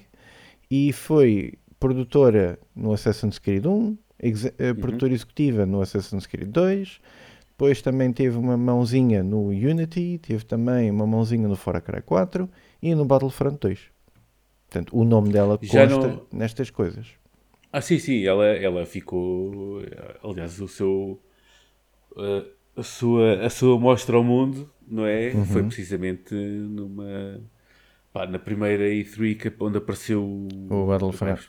e foi produtora no Assassin's Creed 1, exe- eh, produtora executiva no Assassin's Creed 2, depois também teve uma mãozinha no Unity, teve também uma mãozinha no Far Cry 4 e no Battlefront 2. Portanto, o nome dela Já consta não- nestas coisas. Ah, sim, sim, ela, ela ficou. Aliás, o seu. eh, A sua, a sua mostra ao mundo, não é? Uhum. Foi precisamente numa. pá, na primeira E3 que- onde apareceu O Battlefront.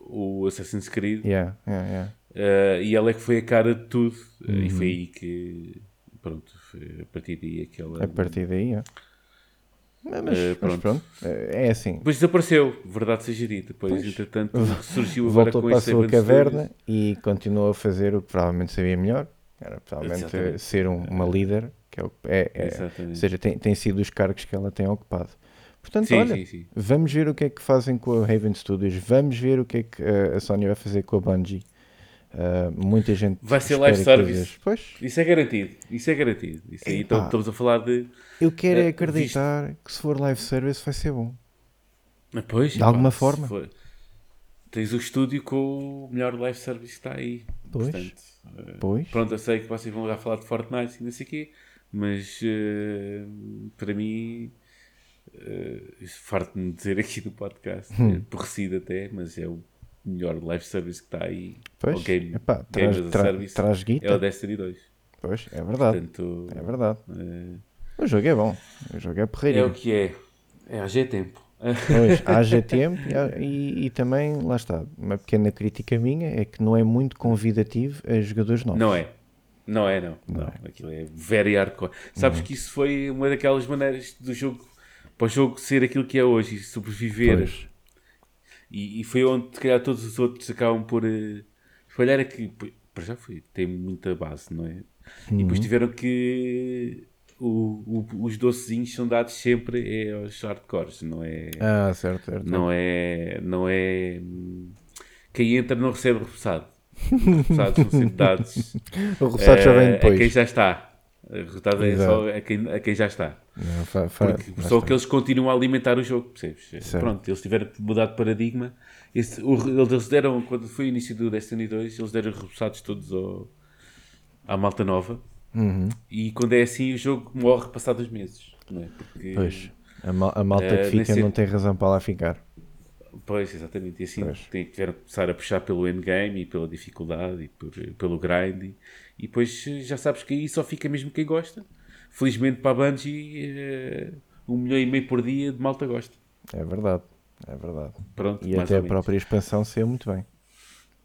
o Assassin's Creed. Yeah, yeah, yeah. Eh, e ela é que foi a cara de tudo. eh, E Uhum. foi aí que. Pronto, foi a partir daí que ela. A partir daí, yeah. Mas, mas- Eh, mas pronto. pronto, eh, é assim. Depois desapareceu, verdade seja dita. Depois, Pois. entretanto, surgiu agora voltou com para a sua caverna e continuou a fazer o que provavelmente sabia melhor, era provavelmente Exatamente. ser um- uma líder, que é, o- é- é- ou seja, tem, tem sido os cargos que ela tem ocupado. Portanto, Sim, olha, sim, sim. vamos ver o que é que fazem com a Haven Studios, vamos ver o que é que eh, a Sony vai fazer com a Bungie. Ah, muita gente Vai ser live service. Pois, Isso é garantido. Isso é garantido. Isso aí Epá. então, estamos a falar de. eu quero é Eh, acreditar que se for live service vai ser bom. Ah, Pois, De alguma se forma. for- Tens o estúdio com o melhor live service que está aí. Pois. Portanto, eh, Pois, pronto, eu sei que vocês vão lá falar de Fortnite e não sei o quê, mas eh, para mim, isso farto-me de dizer aqui no podcast, Hum. é até, mas é o melhor live service que está aí. pois, game, epá, traz, tra- service traz é o guita, Destiny 2. pois, é verdade, Portanto, é verdade. eh, O jogo é bom, o jogo é é porreirinho. o que é. É, é tempo. Pois, haja tempo e, e, e também, lá está, uma pequena crítica minha é que não é muito convidativo a jogadores novos. Não é. Não é, não. Não, aquilo é very hardcore. Sabes que isso foi uma daquelas maneiras do jogo, para o jogo ser aquilo que é hoje e sobreviver. Pois. E, e foi onde, se calhar, todos os outros acabam por eh, falhar aqui. P- Para já foi, tem muita base, não é? E Uhum. depois tiveram que. o- o- os docezinhos são dados sempre é aos hardcores, não é? Ah, certo, certo. Não é. Não é. Quem entra não recebe repousado. Os repousados são sempre dados O repousado já vem eh, depois. a quem já está. O resultado é só a quem, a quem já está. Não, fa- fa- Porque lá só que eles continuam a alimentar o jogo, percebes? Certo. Pronto, eles tiveram que mudar de paradigma. Esse, o, eles deram, quando foi o início do Destiny 2, eles deram os repousados todos ao, à malta nova. Uhum. E quando é assim, o jogo morre passados meses. Não é? Porque, Pois, a, mal- a malta Eh, que fica nesse- não tem razão para lá ficar. Pois, exatamente. E assim tem, tiveram que começar a puxar pelo endgame e pela dificuldade e por- pelo grind. E, e depois eh, já sabes que aí só fica mesmo quem gosta. Felizmente para a Bungie, eh, um milhão e meio por dia de malta gosta. É verdade. É verdade. Pronto, E até a própria expansão saiu muito bem.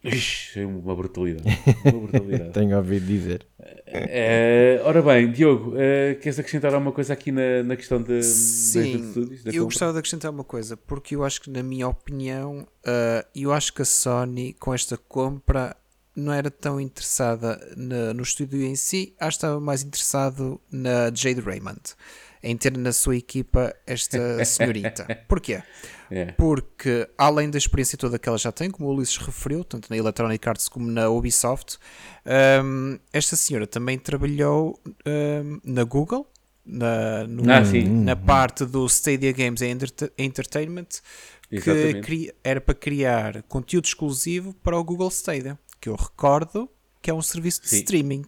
Ixi, é uma brutalidade. Uma brutalidade. Tenho ouvido dizer. Eh, ora bem, Diogo, eh, queres acrescentar alguma coisa aqui na, na questão de, Sim, das estúdios? eu compra? gostava de acrescentar uma coisa, porque eu acho que, na minha opinião, ah, eu acho que a Sony, com esta compra, não era tão interessada na- no estúdio em si, acho que estava mais interessado na Jade Raymond, em ter na sua equipa esta senhorita. Porquê? É. Porque, além da experiência toda que ela já tem, como o Ulisses referiu, tanto na Electronic Arts como na Ubisoft, hum, esta senhora também trabalhou hum, na Google, na, no- Ah, na parte do Stadia Games Entertainment, que era para criar conteúdo exclusivo para o Google Stadia, que eu recordo que é um serviço de Sim. streaming.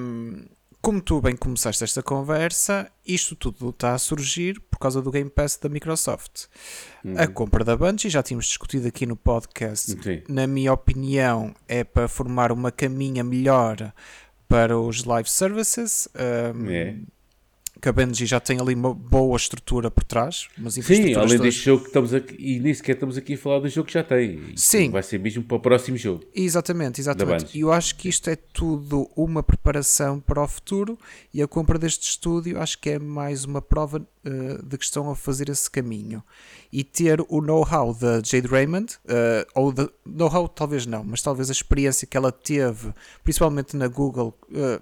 Hum, como tu bem começaste esta conversa, isto tudo está a surgir por causa do Game Pass da Microsoft. A compra da Bungie, já tínhamos discutido aqui no podcast, Sim. na minha opinião, é para formar uma caminha melhor para os live services. hum, É. Que a Bungie já tem ali uma boa estrutura por trás. Mas Sim, além deste jogo que estamos aqui, e nem sequer estamos aqui a falar do jogo que já tem. Sim. Vai ser mesmo para o próximo jogo. Exatamente, exatamente. E eu acho que isto é tudo uma preparação para o futuro e a compra deste estúdio acho que é mais uma prova eh, de que estão a fazer esse caminho. E ter o know-how da Jade Raymond, eh, ou know-how talvez não, mas talvez a experiência que ela teve, principalmente na Google. eh,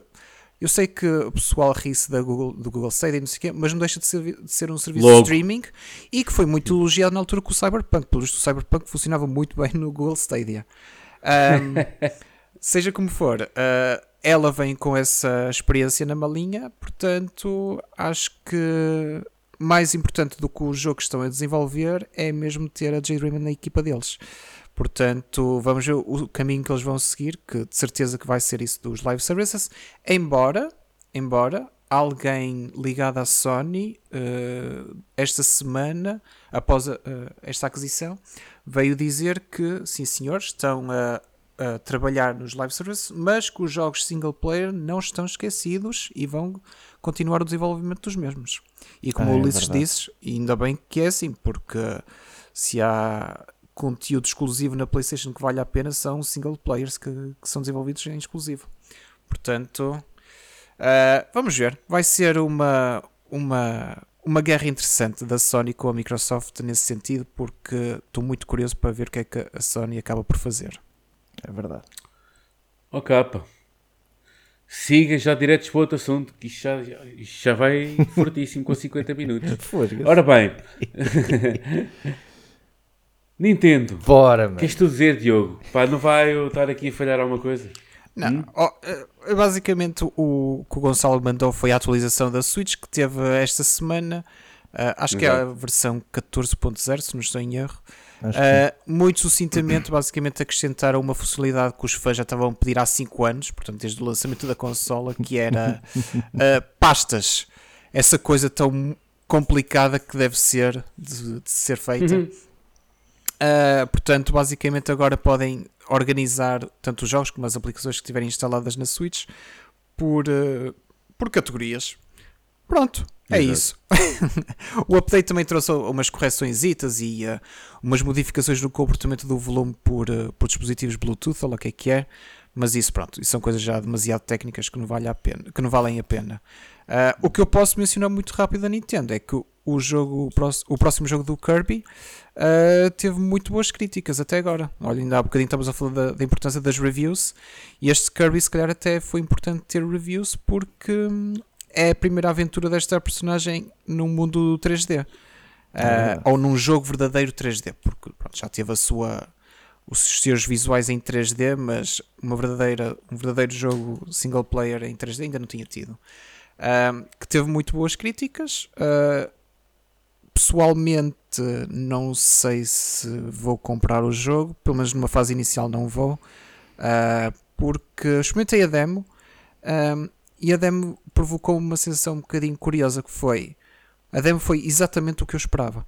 eu sei que o pessoal ri-se Google, do Google Stadia e não sei o quê, mas não deixa de ser, de ser um serviço Logo. de streaming e que foi muito elogiado na altura com o Cyberpunk. Pelo visto, o Cyberpunk funcionava muito bem no Google Stadia. Ahm, seja como for, ah, ela vem com essa experiência na malinha, portanto, acho que mais importante do que o jogo que estão a desenvolver é mesmo ter a Raymond na equipa deles. Portanto, vamos ver o caminho que eles vão seguir, que de certeza que vai ser isso dos live services, embora, embora alguém ligado à Sony eh, esta semana, após a- eh, esta aquisição, veio dizer que, sim senhores, estão a, a trabalhar nos live services, mas que os jogos single player não estão esquecidos e vão continuar o desenvolvimento dos mesmos. E como Ah, o é Ulisses verdade. disse, ainda bem que é assim, porque se há conteúdo exclusivo na PlayStation que vale a pena, são single players que, que são desenvolvidos em exclusivo. Portanto, ah, vamos ver. Vai ser uma, uma, uma guerra interessante da Sony com a Microsoft nesse sentido, porque estou muito curioso para ver o que é que a Sony acaba por fazer. É verdade. Ó capa. Siga já diretos para outro assunto, que isto já, já- isto já vai fortíssimo com 50 minutos. Ora bem. Nintendo. Bora, mano. Queres tu dizer, Diogo? Pá, não vai eu estar aqui a falhar alguma coisa? Não, ó, eh, basicamente o que o Gonçalo mandou foi a atualização da Switch que teve esta semana. Ah, acho que é a versão 14.0, se não estou em erro. Ah, muito sucintamente, basicamente acrescentaram uma funcionalidade que os fãs já estavam a pedir há 5 anos, portanto, desde o lançamento da consola, que era ah, pastas. Essa coisa tão complicada que deve ser de, de ser feita. Uhum. Uh, portanto, basicamente agora podem organizar tanto os jogos como as aplicações que tiverem instaladas na Switch por, uh, por categorias. Pronto, é Exato. isso. o update também trouxe umas correções e uh, umas modificações no comportamento do volume por, uh, por dispositivos Bluetooth, ou lá o que é que é. Mas isso, pronto, isso são coisas já demasiado técnicas que não, vale a pena, que não valem a pena. Uh, o que eu posso mencionar muito rápido da Nintendo é que o- jogo, o próximo jogo do Kirby Uh, teve muito boas críticas até agora. Olha, ainda há bocadinho estamos a falar da, da importância das reviews e este Kirby, se calhar, até foi importante ter reviews porque hum, é a primeira aventura desta personagem num mundo 3D uh, verdade. ou num jogo verdadeiro 3D, porque pronto, já teve a sua, os seus visuais em 3D, mas uma verdadeira, um verdadeiro jogo single player em 3D ainda não tinha tido. Um, que teve muito boas críticas. Uh, pessoalmente não sei se vou comprar o jogo, pelo menos numa fase inicial não vou, ah, porque experimentei a demo ahm, e a demo provocou uma sensação um bocadinho curiosa que foi a demo foi exatamente o que eu esperava.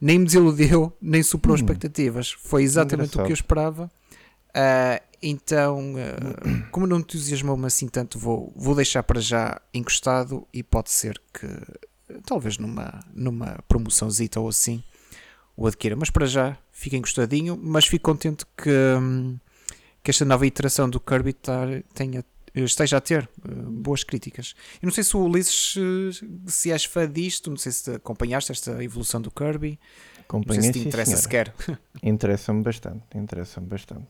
Nem me desiludiu, nem superou Hum. expectativas. Foi exatamente o que eu esperava. Ah, então, ah, como não entusiasmou-me assim tanto, vou, vou deixar para já encostado e pode ser que talvez numa, numa promoçãozita ou assim, o adquira. Mas para já, fica encostadinho, mas fico contente que, hum, que esta nova iteração do Kirby tar, tenha, esteja a ter uh, boas críticas. Eu não sei se o Ulisses, uh, se és fã disto, não sei se acompanhaste esta evolução do Kirby. Acompanhei, não sei se te sim, interessa senhora. sequer. Interessa-me bastante, interessa-me bastante.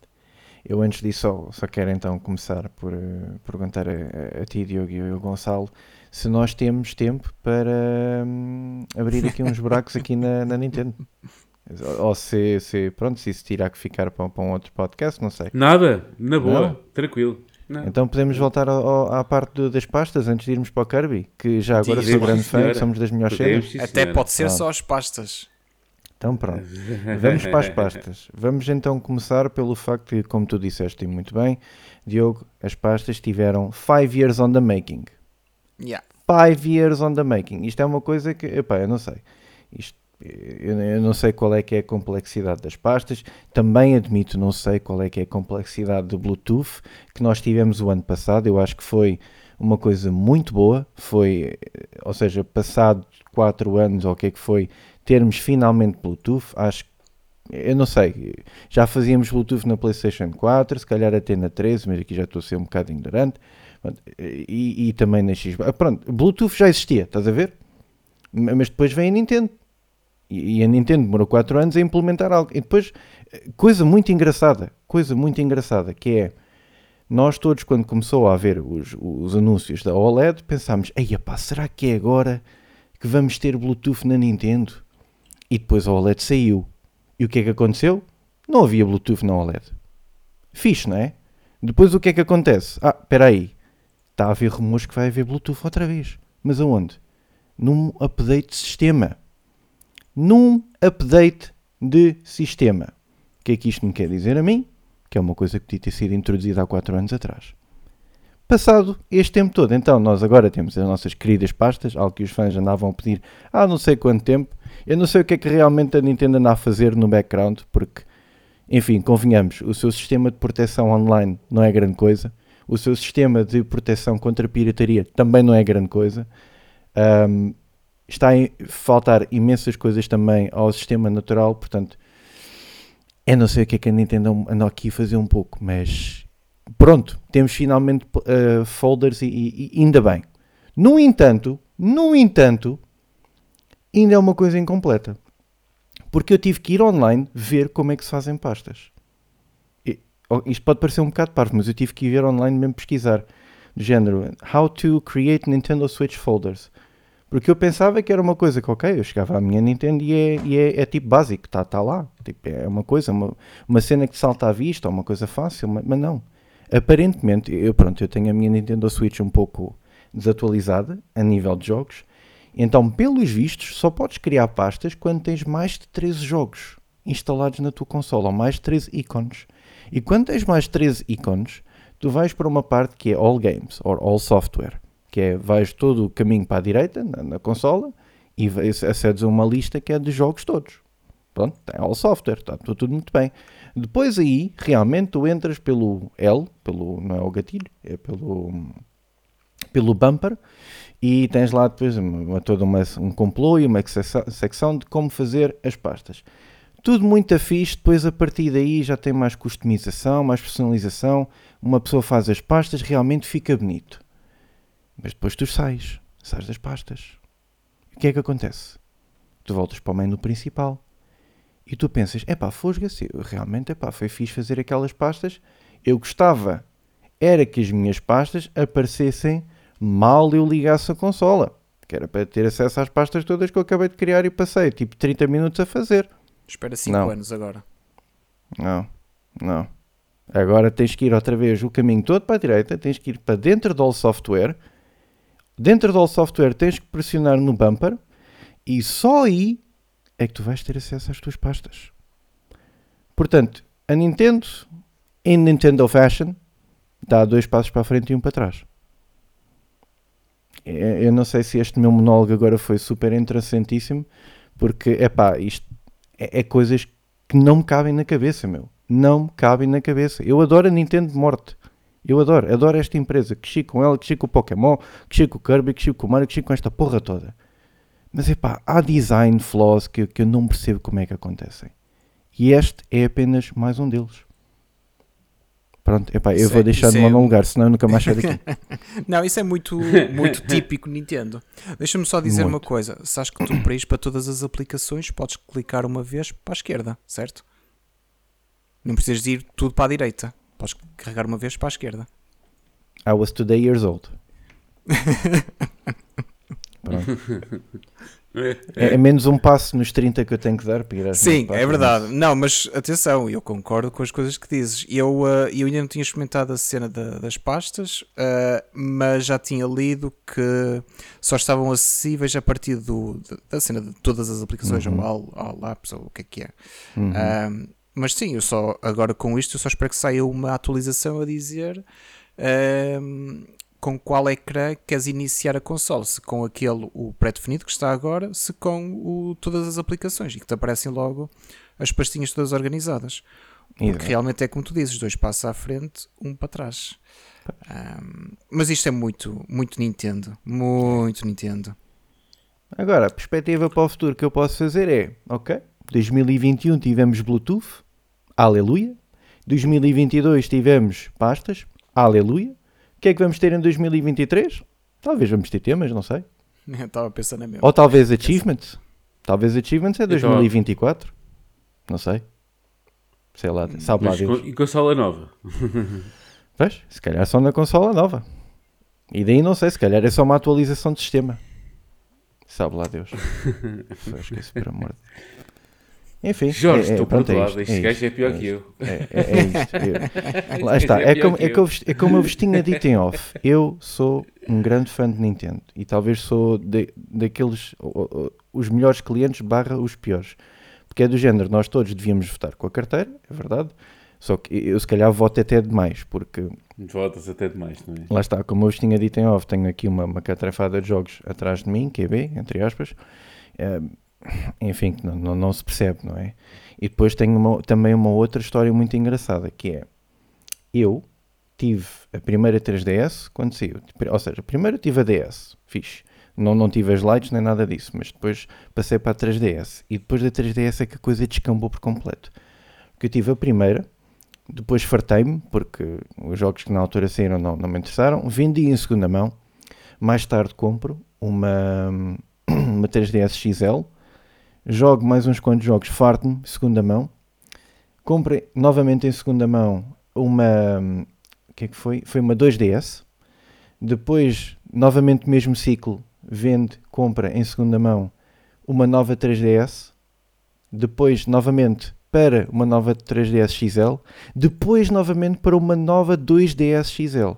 Eu antes disso só, só quero então começar por eh, perguntar a, a- a ti, Diogo e ao Gonçalo, se nós temos tempo para hum, abrir aqui uns buracos aqui na, na Nintendo. Ou- se, se, pronto, se isso tirar que ficar para, para um outro podcast, não sei. Nada, na boa, Não? tranquilo. Não. Então podemos voltar ao- ao- à parte do- das pastas antes de irmos para o Kirby, que já agora sou grande fã, somos das melhores sim, Até pode ser Pronto. só as pastas. Então pronto, vamos para as pastas. Vamos então começar pelo facto de, como tu disseste muito bem, Diogo, as pastas tiveram 5 years on the making. Yeah. 5 years on the making. Isto é uma coisa que, epá, eu não sei. Isto, eu, eu não sei qual é que é a complexidade das pastas. Também admito, não sei qual é que é a complexidade do Bluetooth que nós tivemos o ano passado. Eu acho que foi uma coisa muito boa. Foi, eh, ou seja, passado 4 anos ou o que é que foi, termos finalmente Bluetooth. Acho que eu não sei, já fazíamos Bluetooth na PlayStation 4, se calhar até na 13, mas aqui já estou a ser um bocado ignorante. E, e também na Xbox. Ah, Pronto, Bluetooth já existia, estás a ver? Mas depois vem a Nintendo. E e a Nintendo demorou 4 anos a implementar algo. E depois, eh, coisa muito engraçada, coisa muito engraçada, que é, nós todos quando começou a haver os, os anúncios da OLED, pensámos, ei pá, será que é agora que vamos ter Bluetooth na Nintendo? E depois a OLED saiu. E o que é que aconteceu? Não havia Bluetooth na OLED. Fixe, não é? Depois o que é que acontece? Ah, espera aí. Está a haver rumores que vai haver Bluetooth outra vez. Mas aonde? Num update de sistema. Num update de sistema. O que é que isto me quer dizer a mim? Que é uma coisa que podia ter sido introduzida há 4 anos atrás. Passado este tempo todo, então nós agora temos as nossas queridas pastas, algo que os fãs andavam a pedir há não sei quanto tempo. Eu não sei o que é que realmente a Nintendo anda a fazer no background, porque, enfim, convenhamos, o seu sistema de proteção online não é grande coisa, o seu sistema de proteção contra pirataria também não é grande coisa. Ahm, está a faltar imensas coisas também ao sistema natural, portanto, eu não sei o que é que a Nintendo anda aqui a fazer um pouco, mas pronto, temos finalmente uh, folders e, e- e ainda bem. No entanto, no entanto, ainda é uma coisa incompleta. Porque eu tive que ir online ver como é que se fazem pastas. Isto pode parecer um bocado parvo, mas eu tive que ir ver online mesmo pesquisar. Do género, how to create Nintendo Switch folders. Porque eu pensava que era uma coisa que, ok, eu chegava à minha Nintendo e é, e é, é tipo básico, está tá lá. Tipo, é uma coisa, uma, uma cena que te salta à vista, uma coisa fácil, mas, mas não. Aparentemente, eu, pronto, eu tenho a minha Nintendo Switch um pouco desatualizada a nível de jogos. Então, pelos vistos, só podes criar pastas quando tens mais de 13 jogos instalados na tua consola, ou mais de 13 ícones. E quando tens mais de 13 ícones, tu vais para uma parte que é All Games, ou All Software, que é, vais todo o caminho para a direita, na, na consola, e acedes a uma lista que é de jogos todos. Pronto, tem All Software, está tudo, muito bem. Depois aí, realmente, tu entras pelo L, pelo, não é o gatilho, é pelo, pelo bumper, e tens lá depois uma, toda uma, um complô e uma secção de como fazer as pastas. Tudo muito fixe, depois a partir daí já tem mais customização, mais personalização, uma pessoa faz as pastas, realmente fica bonito. Mas depois tu sais, sais das pastas. O que é que acontece? Tu voltas para o menu principal e tu pensas, epá, fosga-se, eu realmente, epá, foi fixe fazer aquelas pastas, eu gostava, era que as minhas pastas aparecessem mal eu ligasse a consola, que era para ter acesso às pastas todas que eu acabei de criar e passei, tipo, 30 minutos a fazer. Espera 5 Não. anos agora. Não, não. Agora tens que ir outra vez o caminho todo para a direita, tens que ir para dentro do All Software. Dentro do All Software tens que pressionar no bumper e só aí é que tu vais ter acesso às tuas pastas. Portanto, a Nintendo, em Nintendo Fashion, dá dois passos para a frente e um para trás. É- Eu não sei se este meu monólogo agora foi super interessantíssimo, porque, é pá, isto é, é coisas que não me cabem na cabeça, meu. Não me cabem na cabeça. Eu adoro a Nintendo de morte. Eu adoro, adoro esta empresa. Que chico com ela, que chico com o Pokémon, que chico com o Kirby, que chico com o Mario, que chico com esta porra toda. Mas epá, há design flaws que, que eu não percebo como é que acontecem. E este é apenas mais um deles. Pronto, epá, eu Isso vou é- deixar de é- um lugar, senão eu nunca mais saio daqui. Não, isso é muito, muito típico Nintendo. Deixa-me só dizer uma Muito. coisa. Sabes que tu para ir para todas as aplicações podes clicar uma vez para a esquerda, certo? Não precisas de ir tudo para a direita. Podes carregar uma vez para a esquerda. I was today years old. Pronto. É, é menos um passo nos 30 que eu tenho que dar para ir às Sim, é verdade. Não, mas atenção, eu concordo com as coisas que dizes. Eu, eh, eu ainda não tinha experimentado a cena da- das pastas, eh, mas já tinha lido que só estavam acessíveis a partir do, da- cena de todas as aplicações, Uhum. ou All Apps, ou o que é que é. Uhum. Ahm, mas sim, eu só agora com isto eu só espero que saia uma atualização a dizer com qual ecrã queres iniciar a console, se com aquele o pré-definido que está agora, se com o, todas as aplicações e que te aparecem logo as pastinhas todas organizadas. Porque Exato. realmente é como tu dizes, dois passos à frente, um para trás. Ahm, mas isto é muito, muito Nintendo, muito Nintendo. Agora, a perspectiva para o futuro que eu posso fazer é, ok, 2021 tivemos Bluetooth, aleluia. 2022 tivemos pastas, aleluia. O que é que vamos ter em 2023? Talvez vamos ter temas, não sei. Eu estava na mesma. Ou talvez achievements. Talvez achievements é Então- 2024. Não sei. Sei lá, sabe lá Deus. com- e consola nova? Pois, se calhar só na consola nova. E daí não sei, se calhar é só uma atualização de sistema. Sabe lá Deus. Foi, esqueci, por amor de Enfim. Jorge, é, é, estou pronto, é isto, Este é gajo é pior é que eu. É, é, é isto. Lá está, é como, é, eu, é como eu vos tinha dito em off. Eu sou um grande fã de Nintendo e talvez sou de- daqueles os melhores clientes barra os piores. Porque é do género, nós todos devíamos votar com a carteira, é verdade. Só que eu se calhar voto até demais, porque Votas até demais, não é? lá está, como eu vos tinha dito em off, tenho aqui uma, uma catrafada de jogos atrás de mim, QB, entre aspas, eh, enfim, que não, não, não se percebe, não é? E depois tenho uma- também uma outra história muito engraçada, que é, eu tive a primeira 3DS quando saiu, ou seja, primeiro tive a DS, fixe, não, não tive as lights nem nada disso, mas depois passei para a 3DS, e depois da 3DS é que a coisa descambou por completo, porque eu tive a primeira, depois fartei-me, porque os jogos que na altura saíram não, não me interessaram. Vendi em segunda mão. Mais tarde compro uma, uma 3DS XL. Jogo mais uns quantos jogos, farto-me, segunda mão. Compro novamente em segunda mão uma. O que é que foi? Foi uma 2DS. Depois, novamente o mesmo ciclo, vende, compra em segunda mão uma nova 3DS. Depois, novamente, para uma nova 3DS XL, depois novamente para uma nova 2DS XL.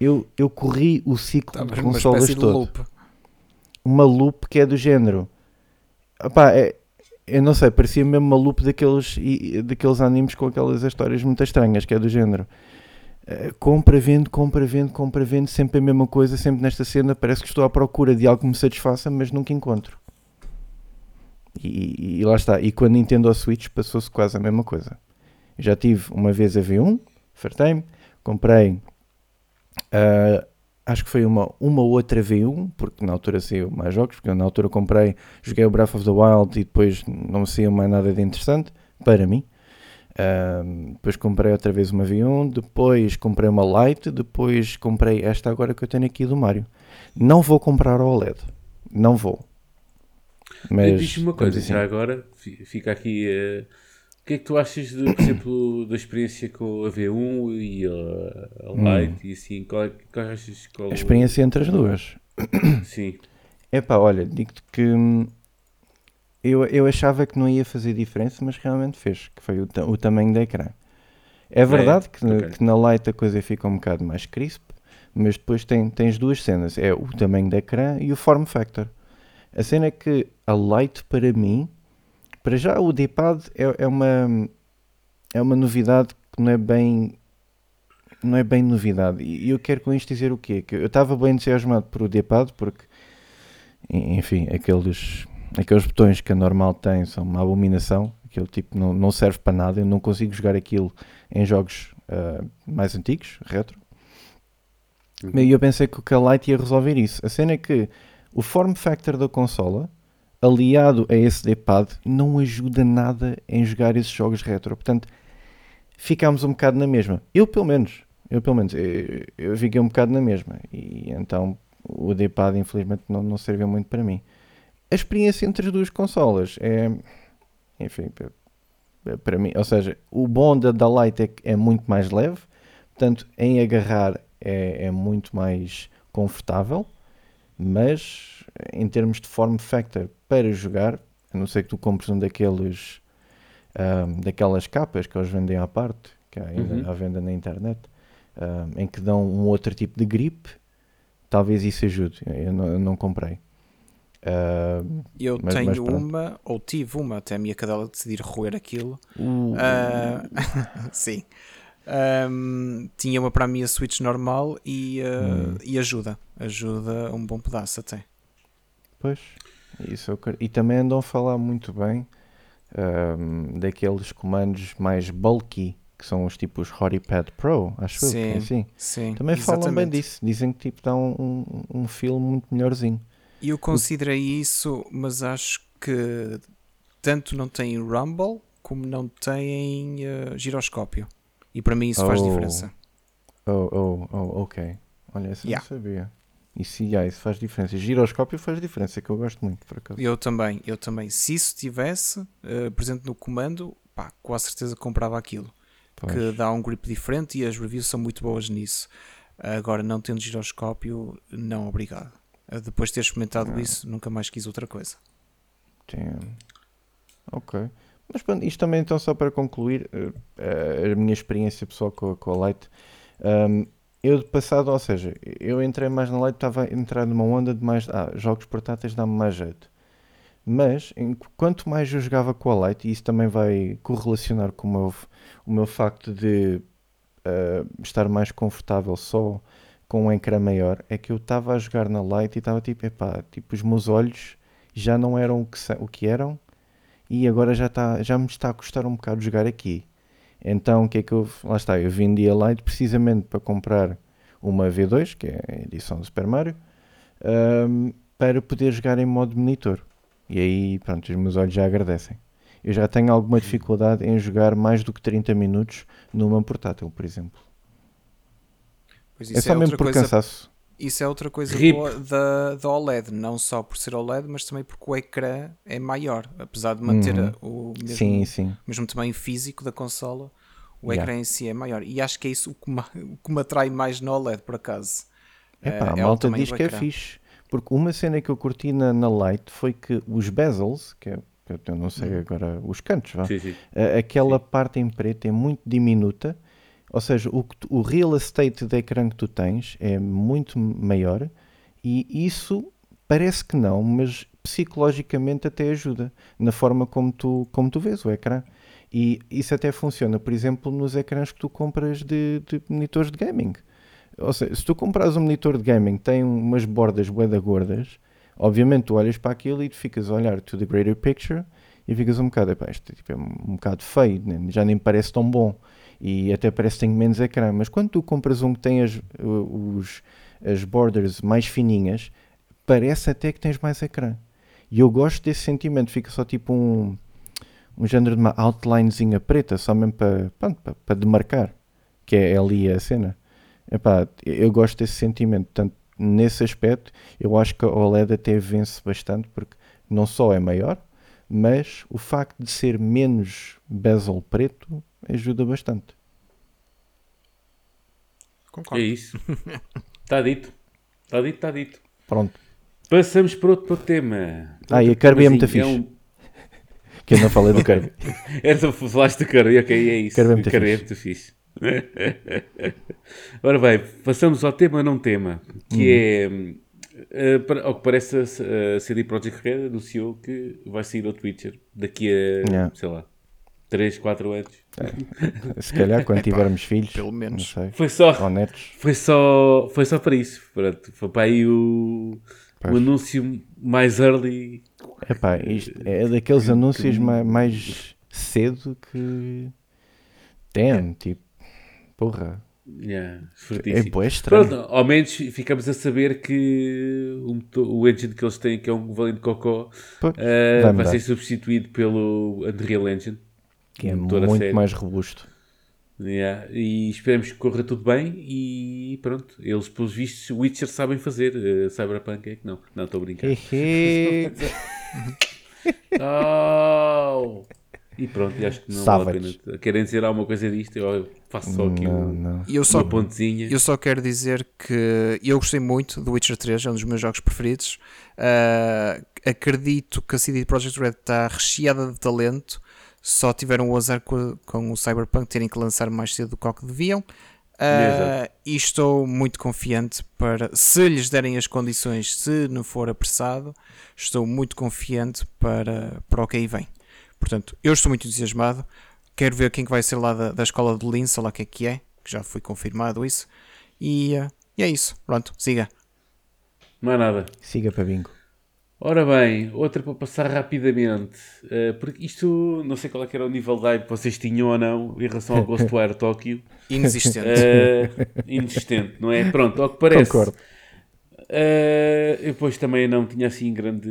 Eu, eu corri o ciclo Estavas de consolas todo. loop. Uma loop que é do género. Epá, é, eu não sei, parecia mesmo uma loop daqueles, daqueles animes com aquelas histórias muito estranhas, que é do género. eh, compra, vende, compra, vende, compra, vende, sempre a mesma coisa, sempre nesta cena. Parece que estou à procura de algo que me satisfaça, mas nunca encontro. E, e lá está. E com a Nintendo Switch passou-se quase a mesma coisa. Já tive uma vez a V1, fartei-me, comprei. ah, acho que foi uma, uma outra V1, porque na altura saiu mais jogos, porque eu na altura comprei, joguei o Breath of the Wild e depois não saiu mais nada de interessante para mim. Ah, depois comprei outra vez uma V1, depois comprei uma Lite, depois comprei esta agora que eu tenho aqui do Mario. Não vou comprar a OLED, não vou. Mas Diz-me uma coisa, assim. já agora, fi- fica aqui. o que é que tu achas, de, por exemplo, da experiência com a V1 e a, a Lite e assim? Qual, é, qual achas? Qual, Hum. A experiência entre as duas. Sim. Epá, olha, digo-te que hum, eu, eu achava que não ia fazer diferença, mas realmente fez, que foi o, o tamanho da ecrã. É verdade que, Ok. que na Lite a coisa fica um bocado mais crisp, mas depois tem, tens duas cenas, é o tamanho da ecrã e o form factor. A cena é que a Lite para mim, para já o D-pad é, é uma é uma novidade que não é bem não é bem novidade. E eu quero com isto dizer o quê? Que eu estava bem entusiasmado por o D-pad porque enfim, aqueles, aqueles botões que a normal tem são uma abominação. Aquele tipo não, não serve para nada. Eu não consigo jogar aquilo em jogos ah, mais antigos, retro. Uhum. E eu pensei que o K-Lite ia resolver isso. A cena é que o form factor da consola, aliado a esse D-pad, não ajuda nada em jogar esses jogos retro. Portanto, ficámos um bocado na mesma. Eu, pelo menos, eu, pelo menos, eu, eu fiquei um bocado na mesma. E então o D-pad, infelizmente, não, não serviu muito para mim. A experiência entre as duas consolas é. Enfim, para mim, ou seja, o bom da, da é, é muito mais leve, portanto, em agarrar é, é muito mais confortável, mas em termos de form factor para jogar, a não ser que tu compres um daqueles um, daquelas capas que eles vendem à parte, que há ainda Uhum. à venda na internet, um, em que dão um outro tipo de grip, talvez isso ajude. Eu não, eu não comprei. Um, Eu Mas- tenho mas uma, ou tive uma, até a minha cadela decidir roer aquilo. o- Ah, sim. Ahm, tinha uma para a minha Switch normal e, ah, Hum. e ajuda. Ajuda um bom pedaço até. Pois, isso eu quero- E também andam a falar muito bem ahm, daqueles comandos mais bulky, que são os tipos HoriPad Pro, acho eu que é Sim, assim. Sim, Também falam bem exatamente. disso, dizem que tipo dá um, um, um feel muito melhorzinho. Eu considerei isso, mas acho que tanto não tem Rumble como não tem ah, giroscópio. E para mim isso faz Oh. diferença. Oh, oh, oh, ok. Olha, eu Yeah. não sabia. Isso, yeah, isso faz diferença. Giroscópio faz diferença, que eu gosto muito, por acaso. Eu também, eu também. Se isso tivesse ah, presente no comando, pá, com a certeza comprava aquilo. Pois. que dá um grip diferente e as reviews são muito boas nisso. Agora, não tendo giroscópio, não, obrigado. Uh, Depois de ter experimentado Não. isso, nunca mais quis outra coisa. Damn. Ok. Mas pronto, isto também então só para concluir eh, eh, a minha experiência pessoal com, a- com a Lite. Um, eu de passado, ou seja, eu entrei mais na Lite, estava a entrar numa onda de mais. Ah, jogos portáteis dá-me mais jeito. Mas quanto mais eu jogava com a Lite, e isso também vai correlacionar com o meu, o meu facto de eh, estar mais confortável só com um ecrã maior, é que eu estava a jogar na Lite e estava tipo, epá, tipo, os meus olhos já não eram o que, o que eram e agora já, tá, já me está a custar um bocado jogar aqui. Então o que é que eu. Lá está, eu vendi a Lite precisamente para comprar uma V2, que é a edição do Super Mario, ahm, para poder jogar em modo monitor. E aí, pronto, os meus olhos já agradecem. Eu já tenho alguma dificuldade em jogar mais do que 30 minutos numa portátil, por exemplo. É só é, mesmo por coisa, cansaço. Isso é outra coisa Rip. boa da, da OLED, não só por ser OLED, mas também porque o ecrã é maior, apesar de manter Uhum. a- o mesmo, Sim, sim. mesmo tamanho físico da consola, o Yeah. ecrã em si é maior. E acho que é isso o que, ma- o que me atrai mais na OLED, por acaso. Epá, Eh, a o malta diz que é fixe. Porque uma cena que eu curti na, na Lite foi que os bezels, que é, eu não sei Hum. agora, os cantos, vá, Sim, sim. a- aquela Sim. parte em preto é muito diminuta. Ou seja, o, o real estate de ecrã que tu tens é muito maior e isso parece que não, mas psicologicamente até ajuda na forma como tu, como tu vês o ecrã. E isso até funciona, por exemplo, nos ecrãs que tu compras de, de monitores de gaming. Ou seja, se tu compras um monitor de gaming tem umas bordas boeda gordas, obviamente tu olhas para aquilo e tu ficas a olhar to the greater picture e ficas um bocado, epá, isto tipo, é um bocado feio, já nem parece tão bom e até parece que tem menos ecrã. Mas quando tu compras um que tem as, os, as borders mais fininhas, parece até que tens mais ecrã. E eu gosto desse sentimento, fica só tipo um, um género de uma outlinezinha preta, só mesmo para, para, para demarcar, que é ali a cena. Epá, eu gosto desse sentimento, portanto, nesse aspecto, eu acho que a OLED até vence bastante, porque não só é maior, mas o facto de ser menos bezel preto ajuda bastante. É Concordo. isso. Está dito. Está dito, está dito. Pronto, Passamos para outro tema. Ah, e a Kirby é muito temazinho. fixe. que eu não falei do Kirby. Era só falaste do Kirby, ok, é isso. Kirby é muito Kirby é muito fixe. Ora bem, passamos ao tema não tema, que é, eh, para- ao que parece, a, a CD Projekt Red anunciou que vai sair ao Twitcher daqui a, Yeah. sei lá, 3, 4 anos. Se calhar quando tivermos filhos, pelo menos. não sei, Foi só, ou netos, foi só, foi só para isso. Pronto, foi para aí o, o anúncio mais early. Epá, isto é daqueles anúncios ma- mais cedo que. Damn, tipo, porra, Yeah, É bué estranho. Pronto, ao menos ficamos a saber que o, motor- o engine que eles têm, que é um valente cocó, eh, vai ser substituído pelo Unreal Engine. Que é um muito mais robusto. Yeah, E esperemos que corra tudo bem e pronto. Eles, pelos vistos, Witcher sabem fazer. eh, Cyberpunk é que não. Não, estou a brincar. Oh! E pronto, acho que não vale a Savage. pena. Querem dizer alguma coisa disto? Eu faço só aqui não, um- não. Eu só, uma pontezinha. eu só quero dizer que eu gostei muito do Witcher 3, é um dos meus jogos preferidos. Ah, acredito que a CD Projekt Red está recheada de talento, só tiveram o azar com, com o Cyberpunk terem que lançar mais cedo do que o que deviam. Exato. e estou muito confiante para, se lhes derem as condições, se não for apressado, estou muito confiante para, para o que aí vem. Portanto, eu estou muito entusiasmado. Quero ver quem que vai ser lá da, da escola de Linz, sei lá o que é que é, que já foi confirmado isso. E, eh, e é isso. Pronto, siga. Não há nada. Siga para bingo. Ora bem, outra para passar rapidamente. eh, porque isto, não sei qual é que era o nível de hype que vocês tinham ou não em relação ao Ghostwire Tokyo. Inexistente. Eh, inexistente, não é? Pronto, ao que parece. Concordo. Eh, eu depois também não tinha assim grande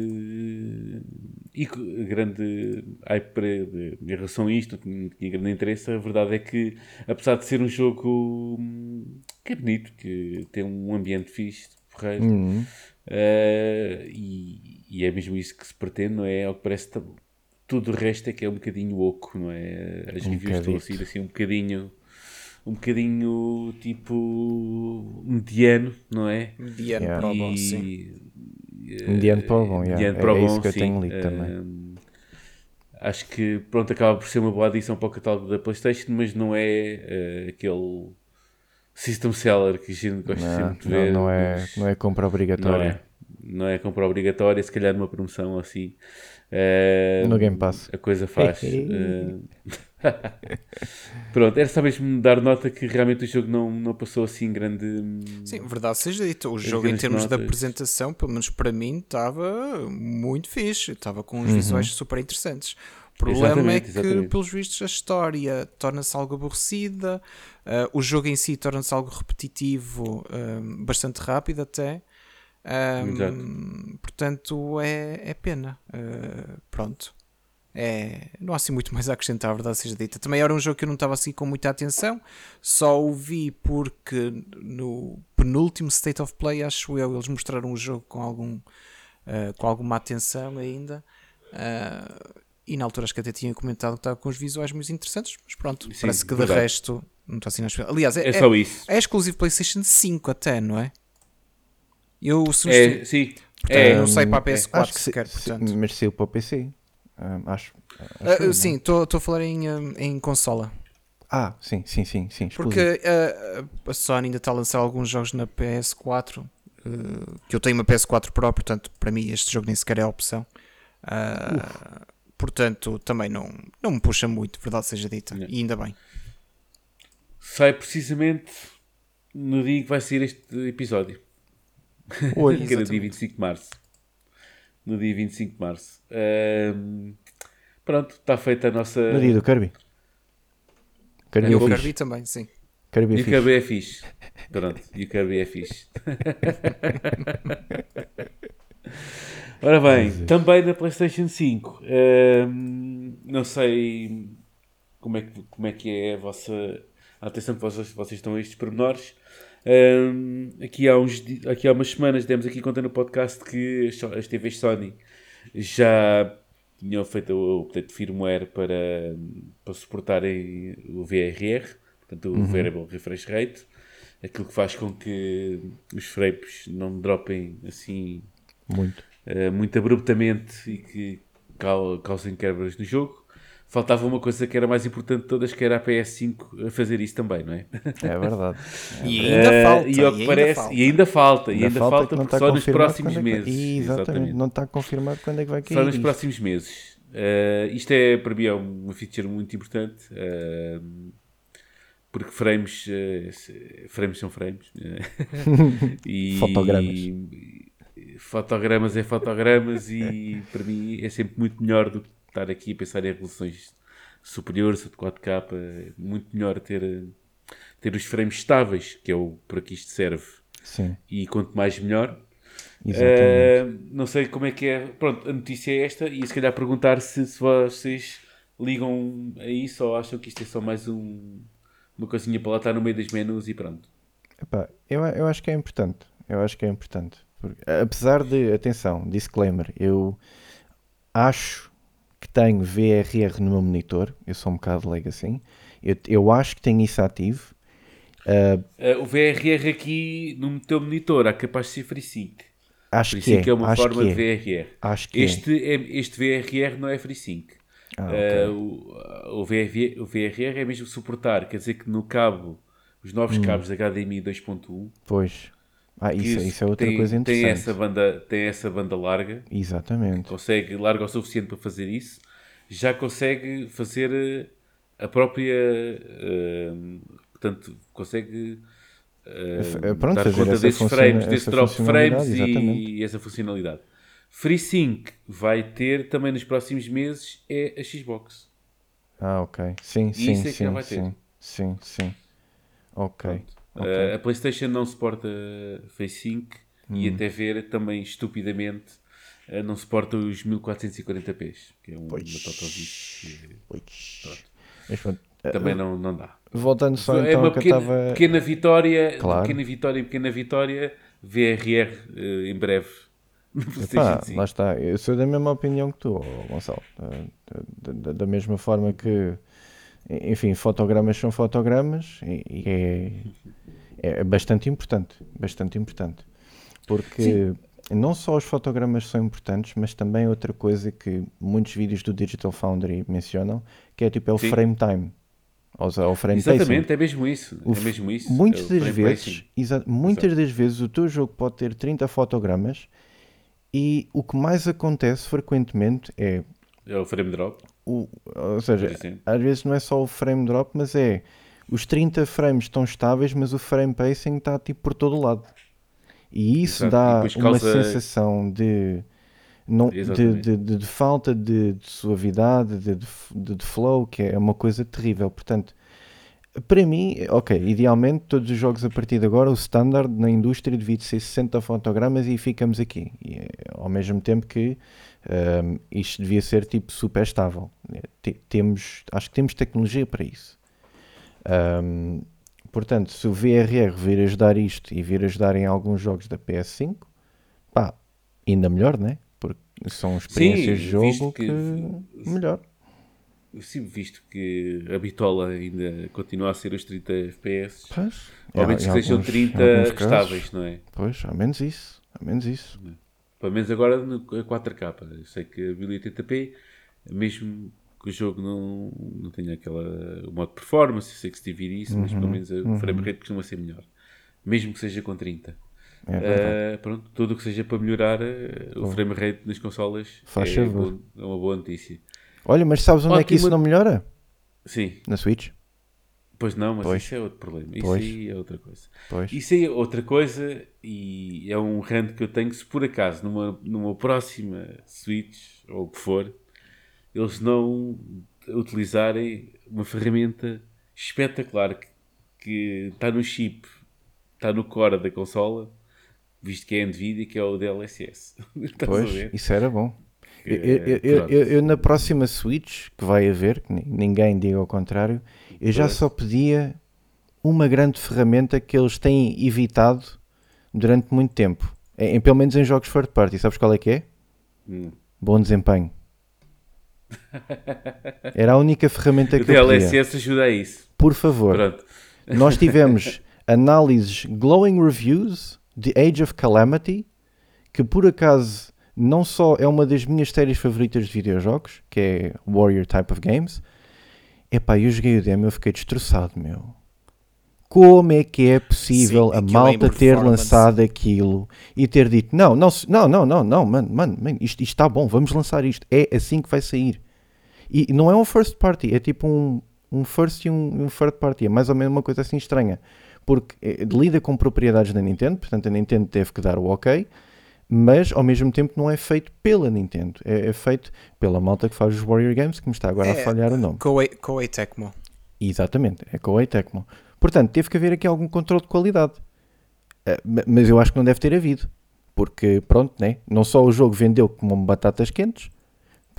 grande hype para, em relação a isto, não tinha, não tinha grande interesse. A verdade é que, apesar de ser um jogo hum, que é bonito, que tem um ambiente fixe, porreiro, Uhum. eh, e, e é mesmo isso que se pretende, não é? Ao que parece, tudo o resto é que é um bocadinho oco, não é? As Um reviews estão a sair assim um bocadinho, um bocadinho tipo mediano, não é? Mediano Yeah. para o bom, sim. Mediano para o bom, yeah. mediano É- para o é bom, isso que eu sim. tenho lido também. Ahm, acho que pronto, acaba por ser uma boa adição para o catálogo da Playstation, mas não é eh, aquele system seller que a gente gosta Não, sempre de não, ver. não é, mas não é compra não obrigatória. É. Não é compra obrigatória, se calhar numa promoção assim. Eh, No Game Pass. A coisa faz. eh, Pronto, era só mesmo dar nota que realmente o jogo não, não passou assim grande. Sim, verdade seja dita. O jogo, em termos de notas. apresentação, pelo menos para mim, estava muito fixe. Estava com uns Uhum. visuais super interessantes. O problema Exatamente, é que, exatamente. pelos vistos, a história torna-se algo aborrecida, ah, o jogo em si torna-se algo repetitivo, bastante rápido até. Exato. portanto, é, é pena. Ah, pronto. É, não há assim muito mais a acrescentar, a verdade seja dita. Também era um jogo que eu não estava assim com muita atenção, só o vi porque no penúltimo State of Play, acho eu, eles mostraram o jogo com, algum, ah, com alguma atenção ainda. Ah, e na altura acho que até tinha comentado que estava com os visuais muito interessantes, mas pronto, Sim, parece que verdade. de resto não está assim na espera. Aliás, é, É só isso. é exclusivo PlayStation 5 até, não é? Eu não É, sim. portanto, É, não sei para a Hum, PS4 acho que se- sequer, se- portanto. Mas saiu para o PC. Acho. acho não? sim, estou a falar em, ah, em consola. Ah, sim, sim, sim, sim. Porque ah, a Sony ainda está a lançar alguns jogos na PS4. ah, que eu tenho uma PS4 Pro, portanto, para mim este jogo nem sequer é opção. Ah, portanto, também não, não me puxa muito, verdade seja dita. Yeah. E ainda bem. Sai precisamente no dia que vai sair este episódio. Oi. que era dia Exatamente. 25 de março. No dia 25 de março. Ahm, pronto, está feita a nossa. No dia do Kirby. Kirby É E o. Kirby também, sim. Kirby E é o fixe. Kirby é fixe. Pronto, e o Kirby é fixe. Ora bem, Jesus. também na PlayStation 5. ahm, não sei como é, que, como é que é a vossa a atenção que vocês, vocês estão a estes pormenores. Ahm, aqui, há uns, aqui há umas semanas demos aqui conta no podcast que as, TVs Sony já tinham feito o update de firmware para, para suportarem o VRR, portanto o Variable Refresh Rate, aquilo que faz com que os frames não dropem assim Muito. eh, muito abruptamente e que cau- causem quebras no jogo. Faltava uma coisa que era mais importante de todas, que era a PS5 a fazer isso também, não é? É verdade. E ainda Eh, falta. E, ao que ainda parece, falta. e ainda falta, e Ainda ainda falta só nos confirmado próximos é que meses. Exatamente. Não está confirmado quando é que vai cair. Só nos isto. próximos meses. Eh, isto é, para mim, é uma feature muito importante. eh, porque frames, frames são frames. eh, e, Fotogramas. e- fotogramas é fotogramas e para mim é sempre muito melhor do que estar aqui a pensar em resoluções superiores ou de 4K. É muito melhor ter, ter os frames estáveis, que é o para que isto serve. Sim, E quanto mais melhor. Eh, não sei como é que é. Pronto, a notícia é esta. E se calhar perguntar se, se vocês ligam a isso ou acham que isto é só mais um, uma coisinha para lá estar no meio das menus e pronto. Epá, eu, eu acho que é importante. Eu acho que é importante. Porque, apesar de, atenção, disclaimer, eu acho tenho VRR no meu monitor. Eu sou um bocado leigo assim. Eu, eu acho que tenho isso ativo. Ah, Eh, o VRR aqui no teu monitor é capaz de ser FreeSync. acho que é. é uma acho forma que de é. VRR. Acho que Este, é. este VRR não é FreeSync. Ah, ok. Eh, o, o, VRR, o VRR é mesmo suportar, quer dizer que no cabo, os novos Hum. cabos HDMI 2.1, Pois. Ah, que isso, isso é outra tem, coisa tem interessante. essa banda Tem essa banda larga, Exatamente. consegue larga o suficiente para fazer isso, já consegue fazer eh, a própria. eh, portanto, consegue. eh, pronto, dar fazer conta desses frames, desse drop frames exatamente. e, essa funcionalidade. FreeSync vai ter também nos próximos meses é a Xbox. Ah, ok. Sim, E sim, isso é que já sim, vai ter. sim, sim, sim. Ok. Pronto. Ok. Eh, a PlayStation não suporta FreeSync e Hum. até ver também estupidamente eh, não suporta os 1440p, que é um, que Pois. Mas pronto, eh, também não, não dá. voltando só é então uma pequena, estava. pequena vitória, Claro. pequena vitória, pequena vitória, VRR em breve. No Pá, PlayStation 5. lá está, eu sou da mesma opinião que tu, Gonçalo. Da, da- da mesma forma que, enfim, fotogramas são fotogramas e, e é, é bastante importante, bastante importante. Porque não só os fotogramas são importantes, mas também outra coisa que muitos vídeos do Digital Foundry mencionam, que é tipo é o Sim. frame time. Ou seja, o frame pacing. Exatamente, é mesmo isso. O é mesmo isso. Muitas é das vezes, pacing. exa- muitas das vezes o teu jogo pode ter 30 fotogramas e o que mais acontece frequentemente é É o frame drop, o, ou seja, às vezes não é só o frame drop, mas é os 30 frames estão estáveis, mas o frame pacing está tipo por todo o lado. E isso Exato, e dá depois uma causa- sensação de, não, de, de, de- falta de, de suavidade, de, flow, que é uma coisa terrível. Portanto, para mim, ok, idealmente todos os jogos a partir de agora, o standard na indústria devia de ser 60 fotogramas e ficamos aqui. E, eh, ao mesmo tempo que ahm, isto devia ser tipo super estável. Te- temos, acho que temos tecnologia para isso. Ahm, portanto, se o VRR vir ajudar isto e vir ajudar em alguns jogos da PS5, pá, ainda melhor, né? Porque são experiências de Sim, jogo visto que, que- melhor. Sim, visto que a bitola ainda continua a ser os 30 FPS, Pois, ao menos que sejam alguns- em 30 alguns casos, estáveis, não é? Pois, ao menos isso. Ao menos isso. Pelo menos agora no 4K. Eu sei que a 1080p, mesmo que o jogo não, não tenha aquela o modo performance, eu sei que se divide isso, mas Uhum, pelo menos o frame rate costuma ser melhor. Mesmo que seja com 30. É. Eh, pronto, tudo o que seja para melhorar eh, o frame rate nas consolas Faz é, favor. é uma boa notícia. Olha, mas sabes onde é que isso não melhora? Sim, Na Switch. Pois não, mas Pois. isso é outro problema. Isso Pois. aí é outra coisa. Pois. Isso aí é outra coisa e é um rant que eu tenho se por acaso numa, numa próxima Switch ou o que for, eles não utilizarem uma ferramenta espetacular que, que está no chip, está no core da consola, visto que é a Nvidia, que é o DLSS. Pois, isso era bom. Eu, eu- eu- eu- na próxima Switch, que vai haver, que ni- ninguém diga ao contrário, eu já Pois. só pedia uma grande ferramenta que eles têm evitado durante muito tempo. Em, em- pelo menos em jogos third party. Sabes qual é que é? Hum. Bom desempenho. Era a única ferramenta O que eu pedia. DLSS ajuda a isso. Por favor. Pronto. Nós tivemos análises glowing reviews de Age of Calamity, que por acaso não só é uma das minhas séries favoritas de videojogos, que é Warrior Type of Games. Epá, eu joguei o demo e eu fiquei destroçado, meu. Como é que é possível Sim, a em malta ter lançado aquilo e ter dito não, não, não, não, não, não, mano, mano, mano isto, isto está bom, vamos lançar isto. É assim que vai sair. E não é um first party, é tipo um, um first e um, um third party. É mais ou menos uma coisa assim estranha. Porque eh, lida com propriedades da Nintendo, portanto a Nintendo teve que dar o ok, mas ao mesmo tempo não é feito pela Nintendo. É, é feito pela malta que faz os Warrior Games, que me está agora a É, falhar o nome. Koei, Koei Tecmo. Exatamente, é com a Tecmo. Portanto, teve que haver aqui algum controle de qualidade. Uh, mas eu acho que não deve ter havido. Porque, pronto, né? não só o jogo vendeu como batatas quentes,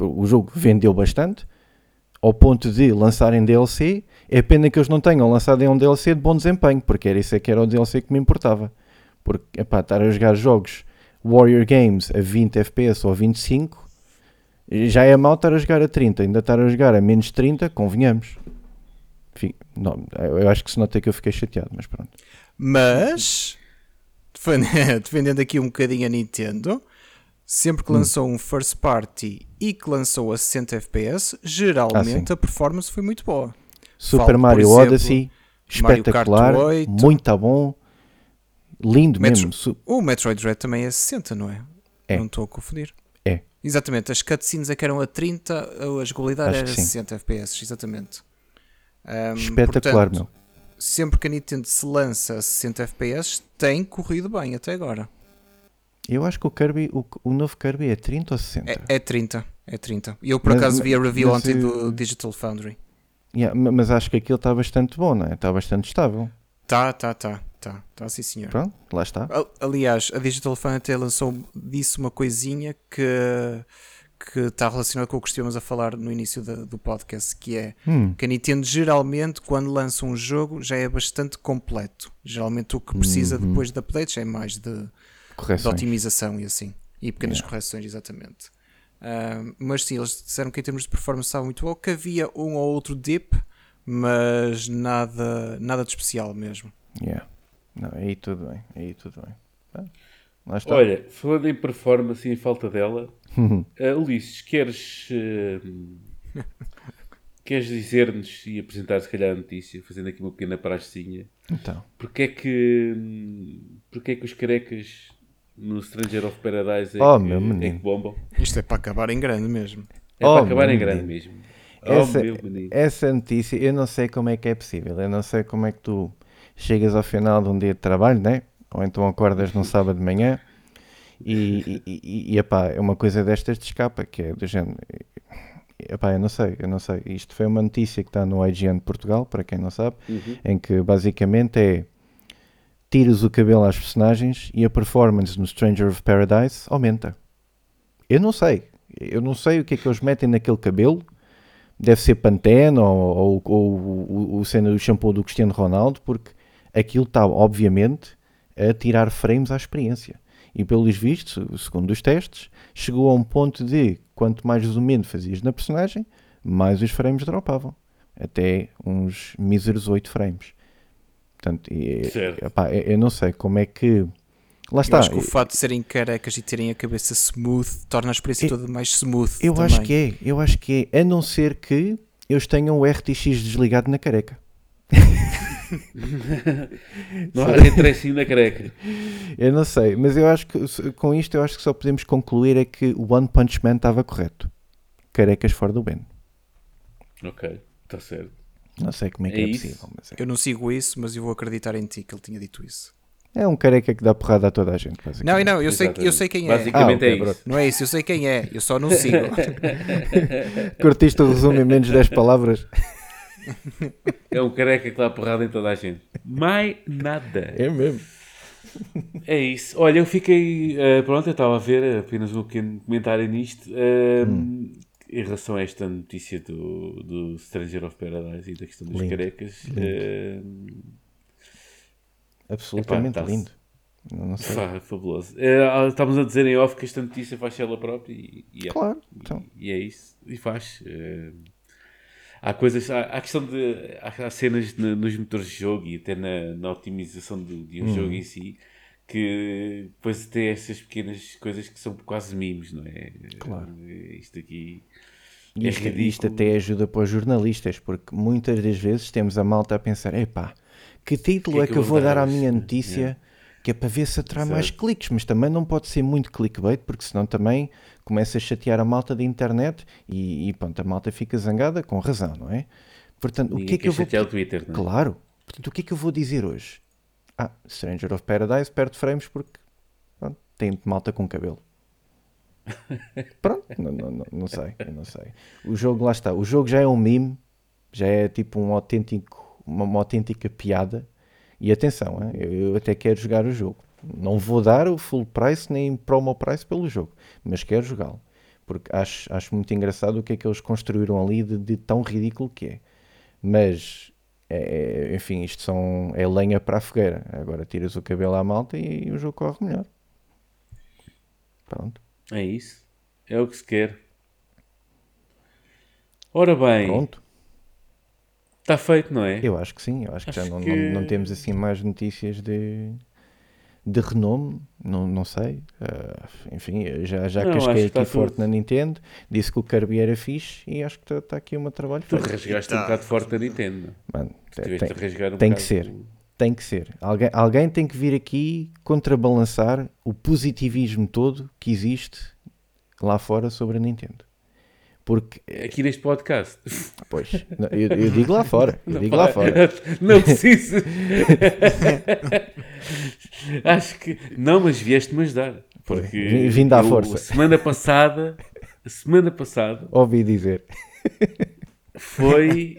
o jogo vendeu bastante, ao ponto de lançarem DLC. É pena que eles não tenham lançado um DLC de bom desempenho, porque era isso que era o DLC que me importava. Porque, epá, estar a jogar jogos Warrior Games a 20 FPS ou 25 já é mau estar a jogar a 30, ainda estar a jogar a menos 30, convenhamos. Enfim, não, eu acho que se nota que eu fiquei chateado, mas pronto. Mas, defendendo aqui um bocadinho a Nintendo, sempre que hum. lançou hum. um first party e que lançou a 60 FPS, geralmente ah, a performance foi muito boa. Super Falo, Mario exemplo, Odyssey, espetacular, muito bom, lindo Metro, mesmo. O Metroid Dread também é 60, não é? é. Não estou a confundir. É. Exatamente, as cutscenes é que eram a 30, a jogabilidade era a 60 FPS, exatamente. Um, Espetacular, portanto, meu. Sempre que a Nintendo se lança a 60 FPS, tem corrido bem até agora. Eu acho que o Kirby, o, o novo Kirby é 30 ou 60? É, é 30, é 30. Eu por mas, acaso vi a review ontem do Digital Foundry. Yeah, mas acho que aquilo está bastante bom, não é? Está bastante estável. Tá, tá, tá, tá, tá sim senhor. Pronto, lá está. Aliás, a Digital Foundry até lançou disse uma coisinha que que está relacionado com o que estivemos a falar no início da, do podcast, que é hum. que a Nintendo geralmente, quando lança um jogo, já é bastante completo. Geralmente o que precisa uhum. depois de updates é mais de, de, otimização e assim. E pequenas yeah. correções, exatamente. Uh, mas sim, eles disseram que em termos de performance estava muito bom, que havia um ou outro dip, mas nada, nada de especial mesmo. Yeah. Não, aí tudo bem, aí tudo bem. Olha, falando em performance e em falta dela, uh, Ulisses, queres, uh, queres dizer-nos e apresentar se calhar a notícia, fazendo aqui uma pequena praxinha? Então. Porque é que, porque é que os carecas no Stranger of Paradise é, oh, que, meu é que bombam? Isto é para acabar em grande mesmo. É oh, para acabar em grande mesmo. Oh, essa, essa notícia, eu não sei como é que é possível. Eu não sei como é que tu chegas ao final de um dia de trabalho, né? ou então acordas num sábado de manhã e, e, e, e epá, é uma coisa destas te escapa, que é do género. Epá, eu não sei, eu não sei. Isto foi uma notícia que está no IGN de Portugal, para quem não sabe, uhum. em que basicamente é tiras o cabelo às personagens e a performance no Stranger of Paradise aumenta. Eu não sei. Eu não sei o que é que eles metem naquele cabelo. Deve ser Pantene ou, ou, ou, ou o, o, o shampoo do Cristiano Ronaldo, porque aquilo está, obviamente, a tirar frames à experiência. E pelos vistos, segundo os testes, chegou a um ponto de quanto mais zoom in fazias na personagem, mais os frames dropavam. Até uns míseros 8 frames. Portanto, epá, eu não sei como é que. Lá está. Eu acho que o fato de serem carecas e terem a cabeça smooth torna a experiência toda mais smooth. Eu também. acho que é, eu acho que é, a não ser que eles tenham o RTX desligado na careca. não há nem trecinho na careca. Eu não sei, mas eu acho que com isto eu acho que só podemos concluir é que o One Punch Man estava correto. Carecas fora do Ben. Ok, está certo. Não sei como é que é, é possível. É. Eu não sigo isso, mas eu vou acreditar em ti que ele tinha dito isso. É um careca que dá porrada a toda a gente. Não, não, eu sei, eu sei quem é. Basicamente ah, okay, é isso. Não é isso, eu sei quem é, eu só não sigo. Curtiste o resumo em menos 10 palavras? É um careca que dá porrada em toda a gente. Mais nada. É mesmo. É isso. Olha, eu fiquei. Uh, pronto, eu estava a ver apenas um pequeno comentário nisto. Uh, hum. Em relação a esta notícia do, do Stranger of Paradise e da questão dos lindo, carecas. Lindo. Uh, Absolutamente epá, lindo. Não, sei. Fá, fabuloso. Uh, estávamos a dizer em off que esta notícia faz ela própria e, e, é, claro, então. e, e, é isso. E faz. Uh, há coisas, há, há questão de há, cenas de, nos motores de jogo e até na, na otimização de, de um hum. jogo em si que depois tem essas pequenas coisas que são quase mimos, não é? Claro. Isto aqui. E é isto, isto, até ajuda para os jornalistas, porque muitas das vezes temos a malta a pensar: epá, que título que é, que, é que eu vou dar à minha notícia? Yeah que é para ver se atrai mais cliques, mas também não pode ser muito clickbait, porque senão também começa a chatear a malta da internet e, e pronto, a malta fica zangada com razão, não é? Portanto, o que é que eu vou. O Twitter, não é? Claro. Portanto, o que é que eu vou dizer hoje? Ah, Stranger of Paradise perde frames porque pronto, tem malta com cabelo. Pronto, não, não, não, não sei, não sei. O jogo lá está. O jogo já é um meme, já é tipo um autêntico uma, uma autêntica piada. E atenção, eu até quero jogar o jogo. Não vou dar o full price nem promo price pelo jogo, mas quero jogá-lo. Porque acho, acho muito engraçado o que é que eles construíram ali de, de tão ridículo que é. Mas, é, é- enfim, isto são, é lenha para a fogueira. Agora tiras o cabelo à malta e, o jogo corre melhor. Pronto. É isso. É o que se quer. Ora bem, Pronto. está feito, não é? Eu acho que sim. Eu acho que já Acho não, que- não, não temos assim mais notícias de, de renome. Não, não sei. Ah, enfim, já, já Não, casquei aqui forte tudo. na Nintendo. Disse que o Kirby era fixe e acho que está aqui um trabalho Tu rasgaste um Tá. bocado forte a Nintendo. Mano, tem- um tem que ser. Tem que ser. Alguém, alguém tem que vir aqui contrabalançar o positivismo todo que existe lá fora sobre a Nintendo. Porque, Aqui neste podcast. pois, não, eu, eu digo lá fora. Eu digo lá fora. Não preciso. Acho que. Não, mas vieste-me ajudar. Porque Vim- dar força. Semana passada. Semana passada Ouvi dizer. foi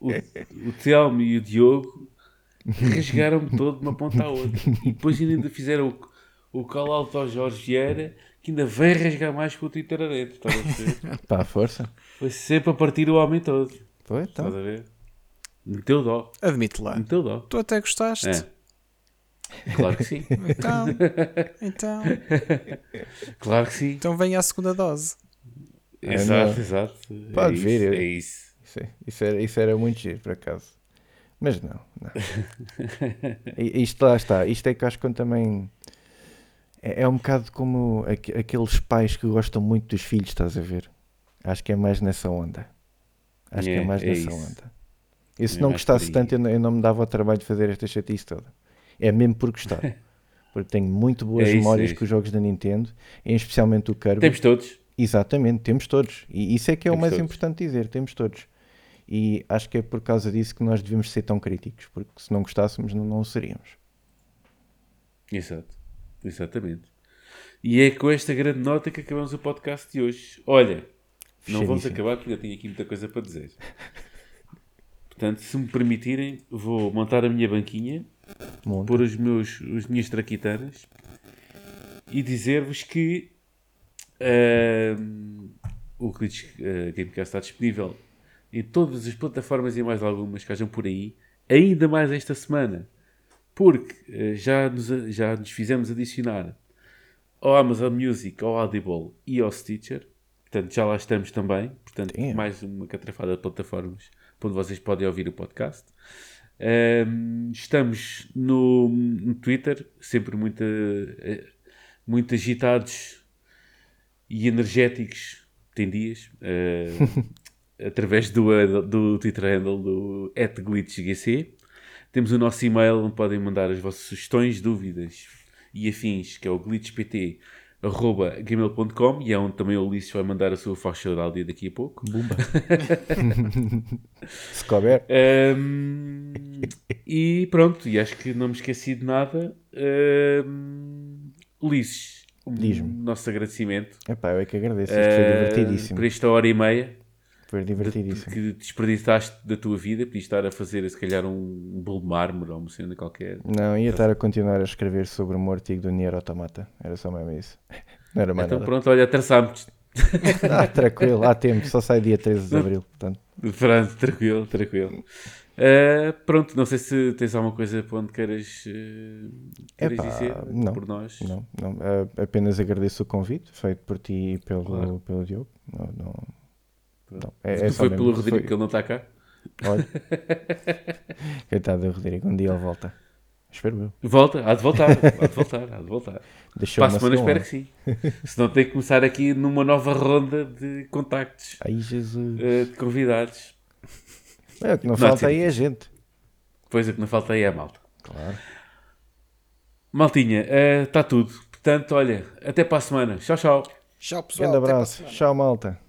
o, o Telmo e o Diogo rasgaram-me todo de uma ponta à outra. E depois ainda fizeram o, o call out ao Jorge Vieira que ainda vem rasgar mais com o Twitter adentro. Estás a ver? Pá, força. Foi sempre a partir o homem todo. Foi, Estás então. a ver? Meteu dó. Admite lá. Meteu dó. Tu até gostaste? É. Claro que sim. Então, então, Claro que sim. então vem a segunda dose. Exato, não. exato. Pode é isso, vir, eu- É isso. Isso, é- isso era, isso era muito giro, por acaso. Mas não, não. Isto lá está. Isto é que acho que também. É, é um bocado como aqu- aqueles pais que gostam muito dos filhos, estás a ver? Acho que é mais nessa onda. Acho que é É, mais é nessa isso. onda. Eu se É não por gostasse tanto, eu não, eu não me dava o trabalho de fazer esta chatice toda. É mesmo por gostar. Porque tenho muito boas É isso, memórias é com os jogos da Nintendo, em especialmente o Kirby. Temos todos. Exatamente, temos todos. E isso é que é o Temos mais todos. importante dizer, temos todos. E acho que é por causa disso que nós devemos ser tão críticos, porque se não gostássemos, não, não o seríamos. Exato. Exatamente. E é com esta grande nota que acabamos o podcast de hoje. Olha, não vamos acabar porque eu tenho aqui muita coisa para dizer. Portanto, se me permitirem, vou montar a minha banquinha, Monta. pôr os meus, as minhas traquitanas e dizer-vos que ahm, o Glitch eh, Gamecast está disponível em todas as plataformas e mais algumas que hajam por aí, ainda mais esta semana, porque eh, já, nos, já nos fizemos adicionar ao Amazon Music, ao Audible e ao Stitcher. Portanto, já lá estamos também. Portanto, Damn. mais uma catrafada de plataformas onde vocês podem ouvir o podcast. Ahm, estamos no, no Twitter, sempre muito, eh, muito agitados e energéticos. Tem dias. eh, através do, do Twitter handle do @glitchgc. Temos o nosso e-mail onde podem mandar as vossas sugestões, dúvidas e afins, que é o glitchpt.gmail.com e é onde também o Ulisses vai mandar a sua faixa de áudio daqui a pouco. Bumba. se couber. Ahm, e pronto, e acho que não me esqueci de nada. Um, Ulisses, o Diz-me. nosso agradecimento Epá, eu é que agradeço. Isto foi divertidíssimo. por esta hora e meia Foi de- divertidíssimo. que desperdiçaste da tua vida. Podias estar a fazer, se calhar, um bolo de mármore ou uma cena qualquer. Não, ia estar a continuar a escrever sobre o mortigo do Nier Automata. Era só mesmo isso. Não era mais Então nada. pronto, olha, traçámos. Ah, tranquilo, há tempo. Só sai dia 13 de abril. Portanto, Pronto, tranquilo, tranquilo. Ah, pronto, não sei se tens alguma coisa para onde queiras, eh, queiras Epá, dizer não, por nós. não, não. Ah, apenas agradeço o convite feito por ti e pelo, Claro. pelo Diogo. Não, não. Não. É, é tu só foi pelo Rodrigo Foi- que ele não está cá. Olha. Coitado do Rodrigo, um dia ele volta. Espero eu. Volta, há de voltar, há de voltar, há de voltar. Deixou Para a semana segunda. espero que sim. Senão tem que começar aqui numa nova ronda de contactos, Ai Jesus. eh, de convidados. É, o que não, Não, falta sim. aí é gente. Coisa que não falta aí é a malta. Claro. Maltinha, está tudo. Portanto, olha, até para a semana. Tchau, tchau. Tchau, pessoal. Grande para a abraço. Tchau, malta.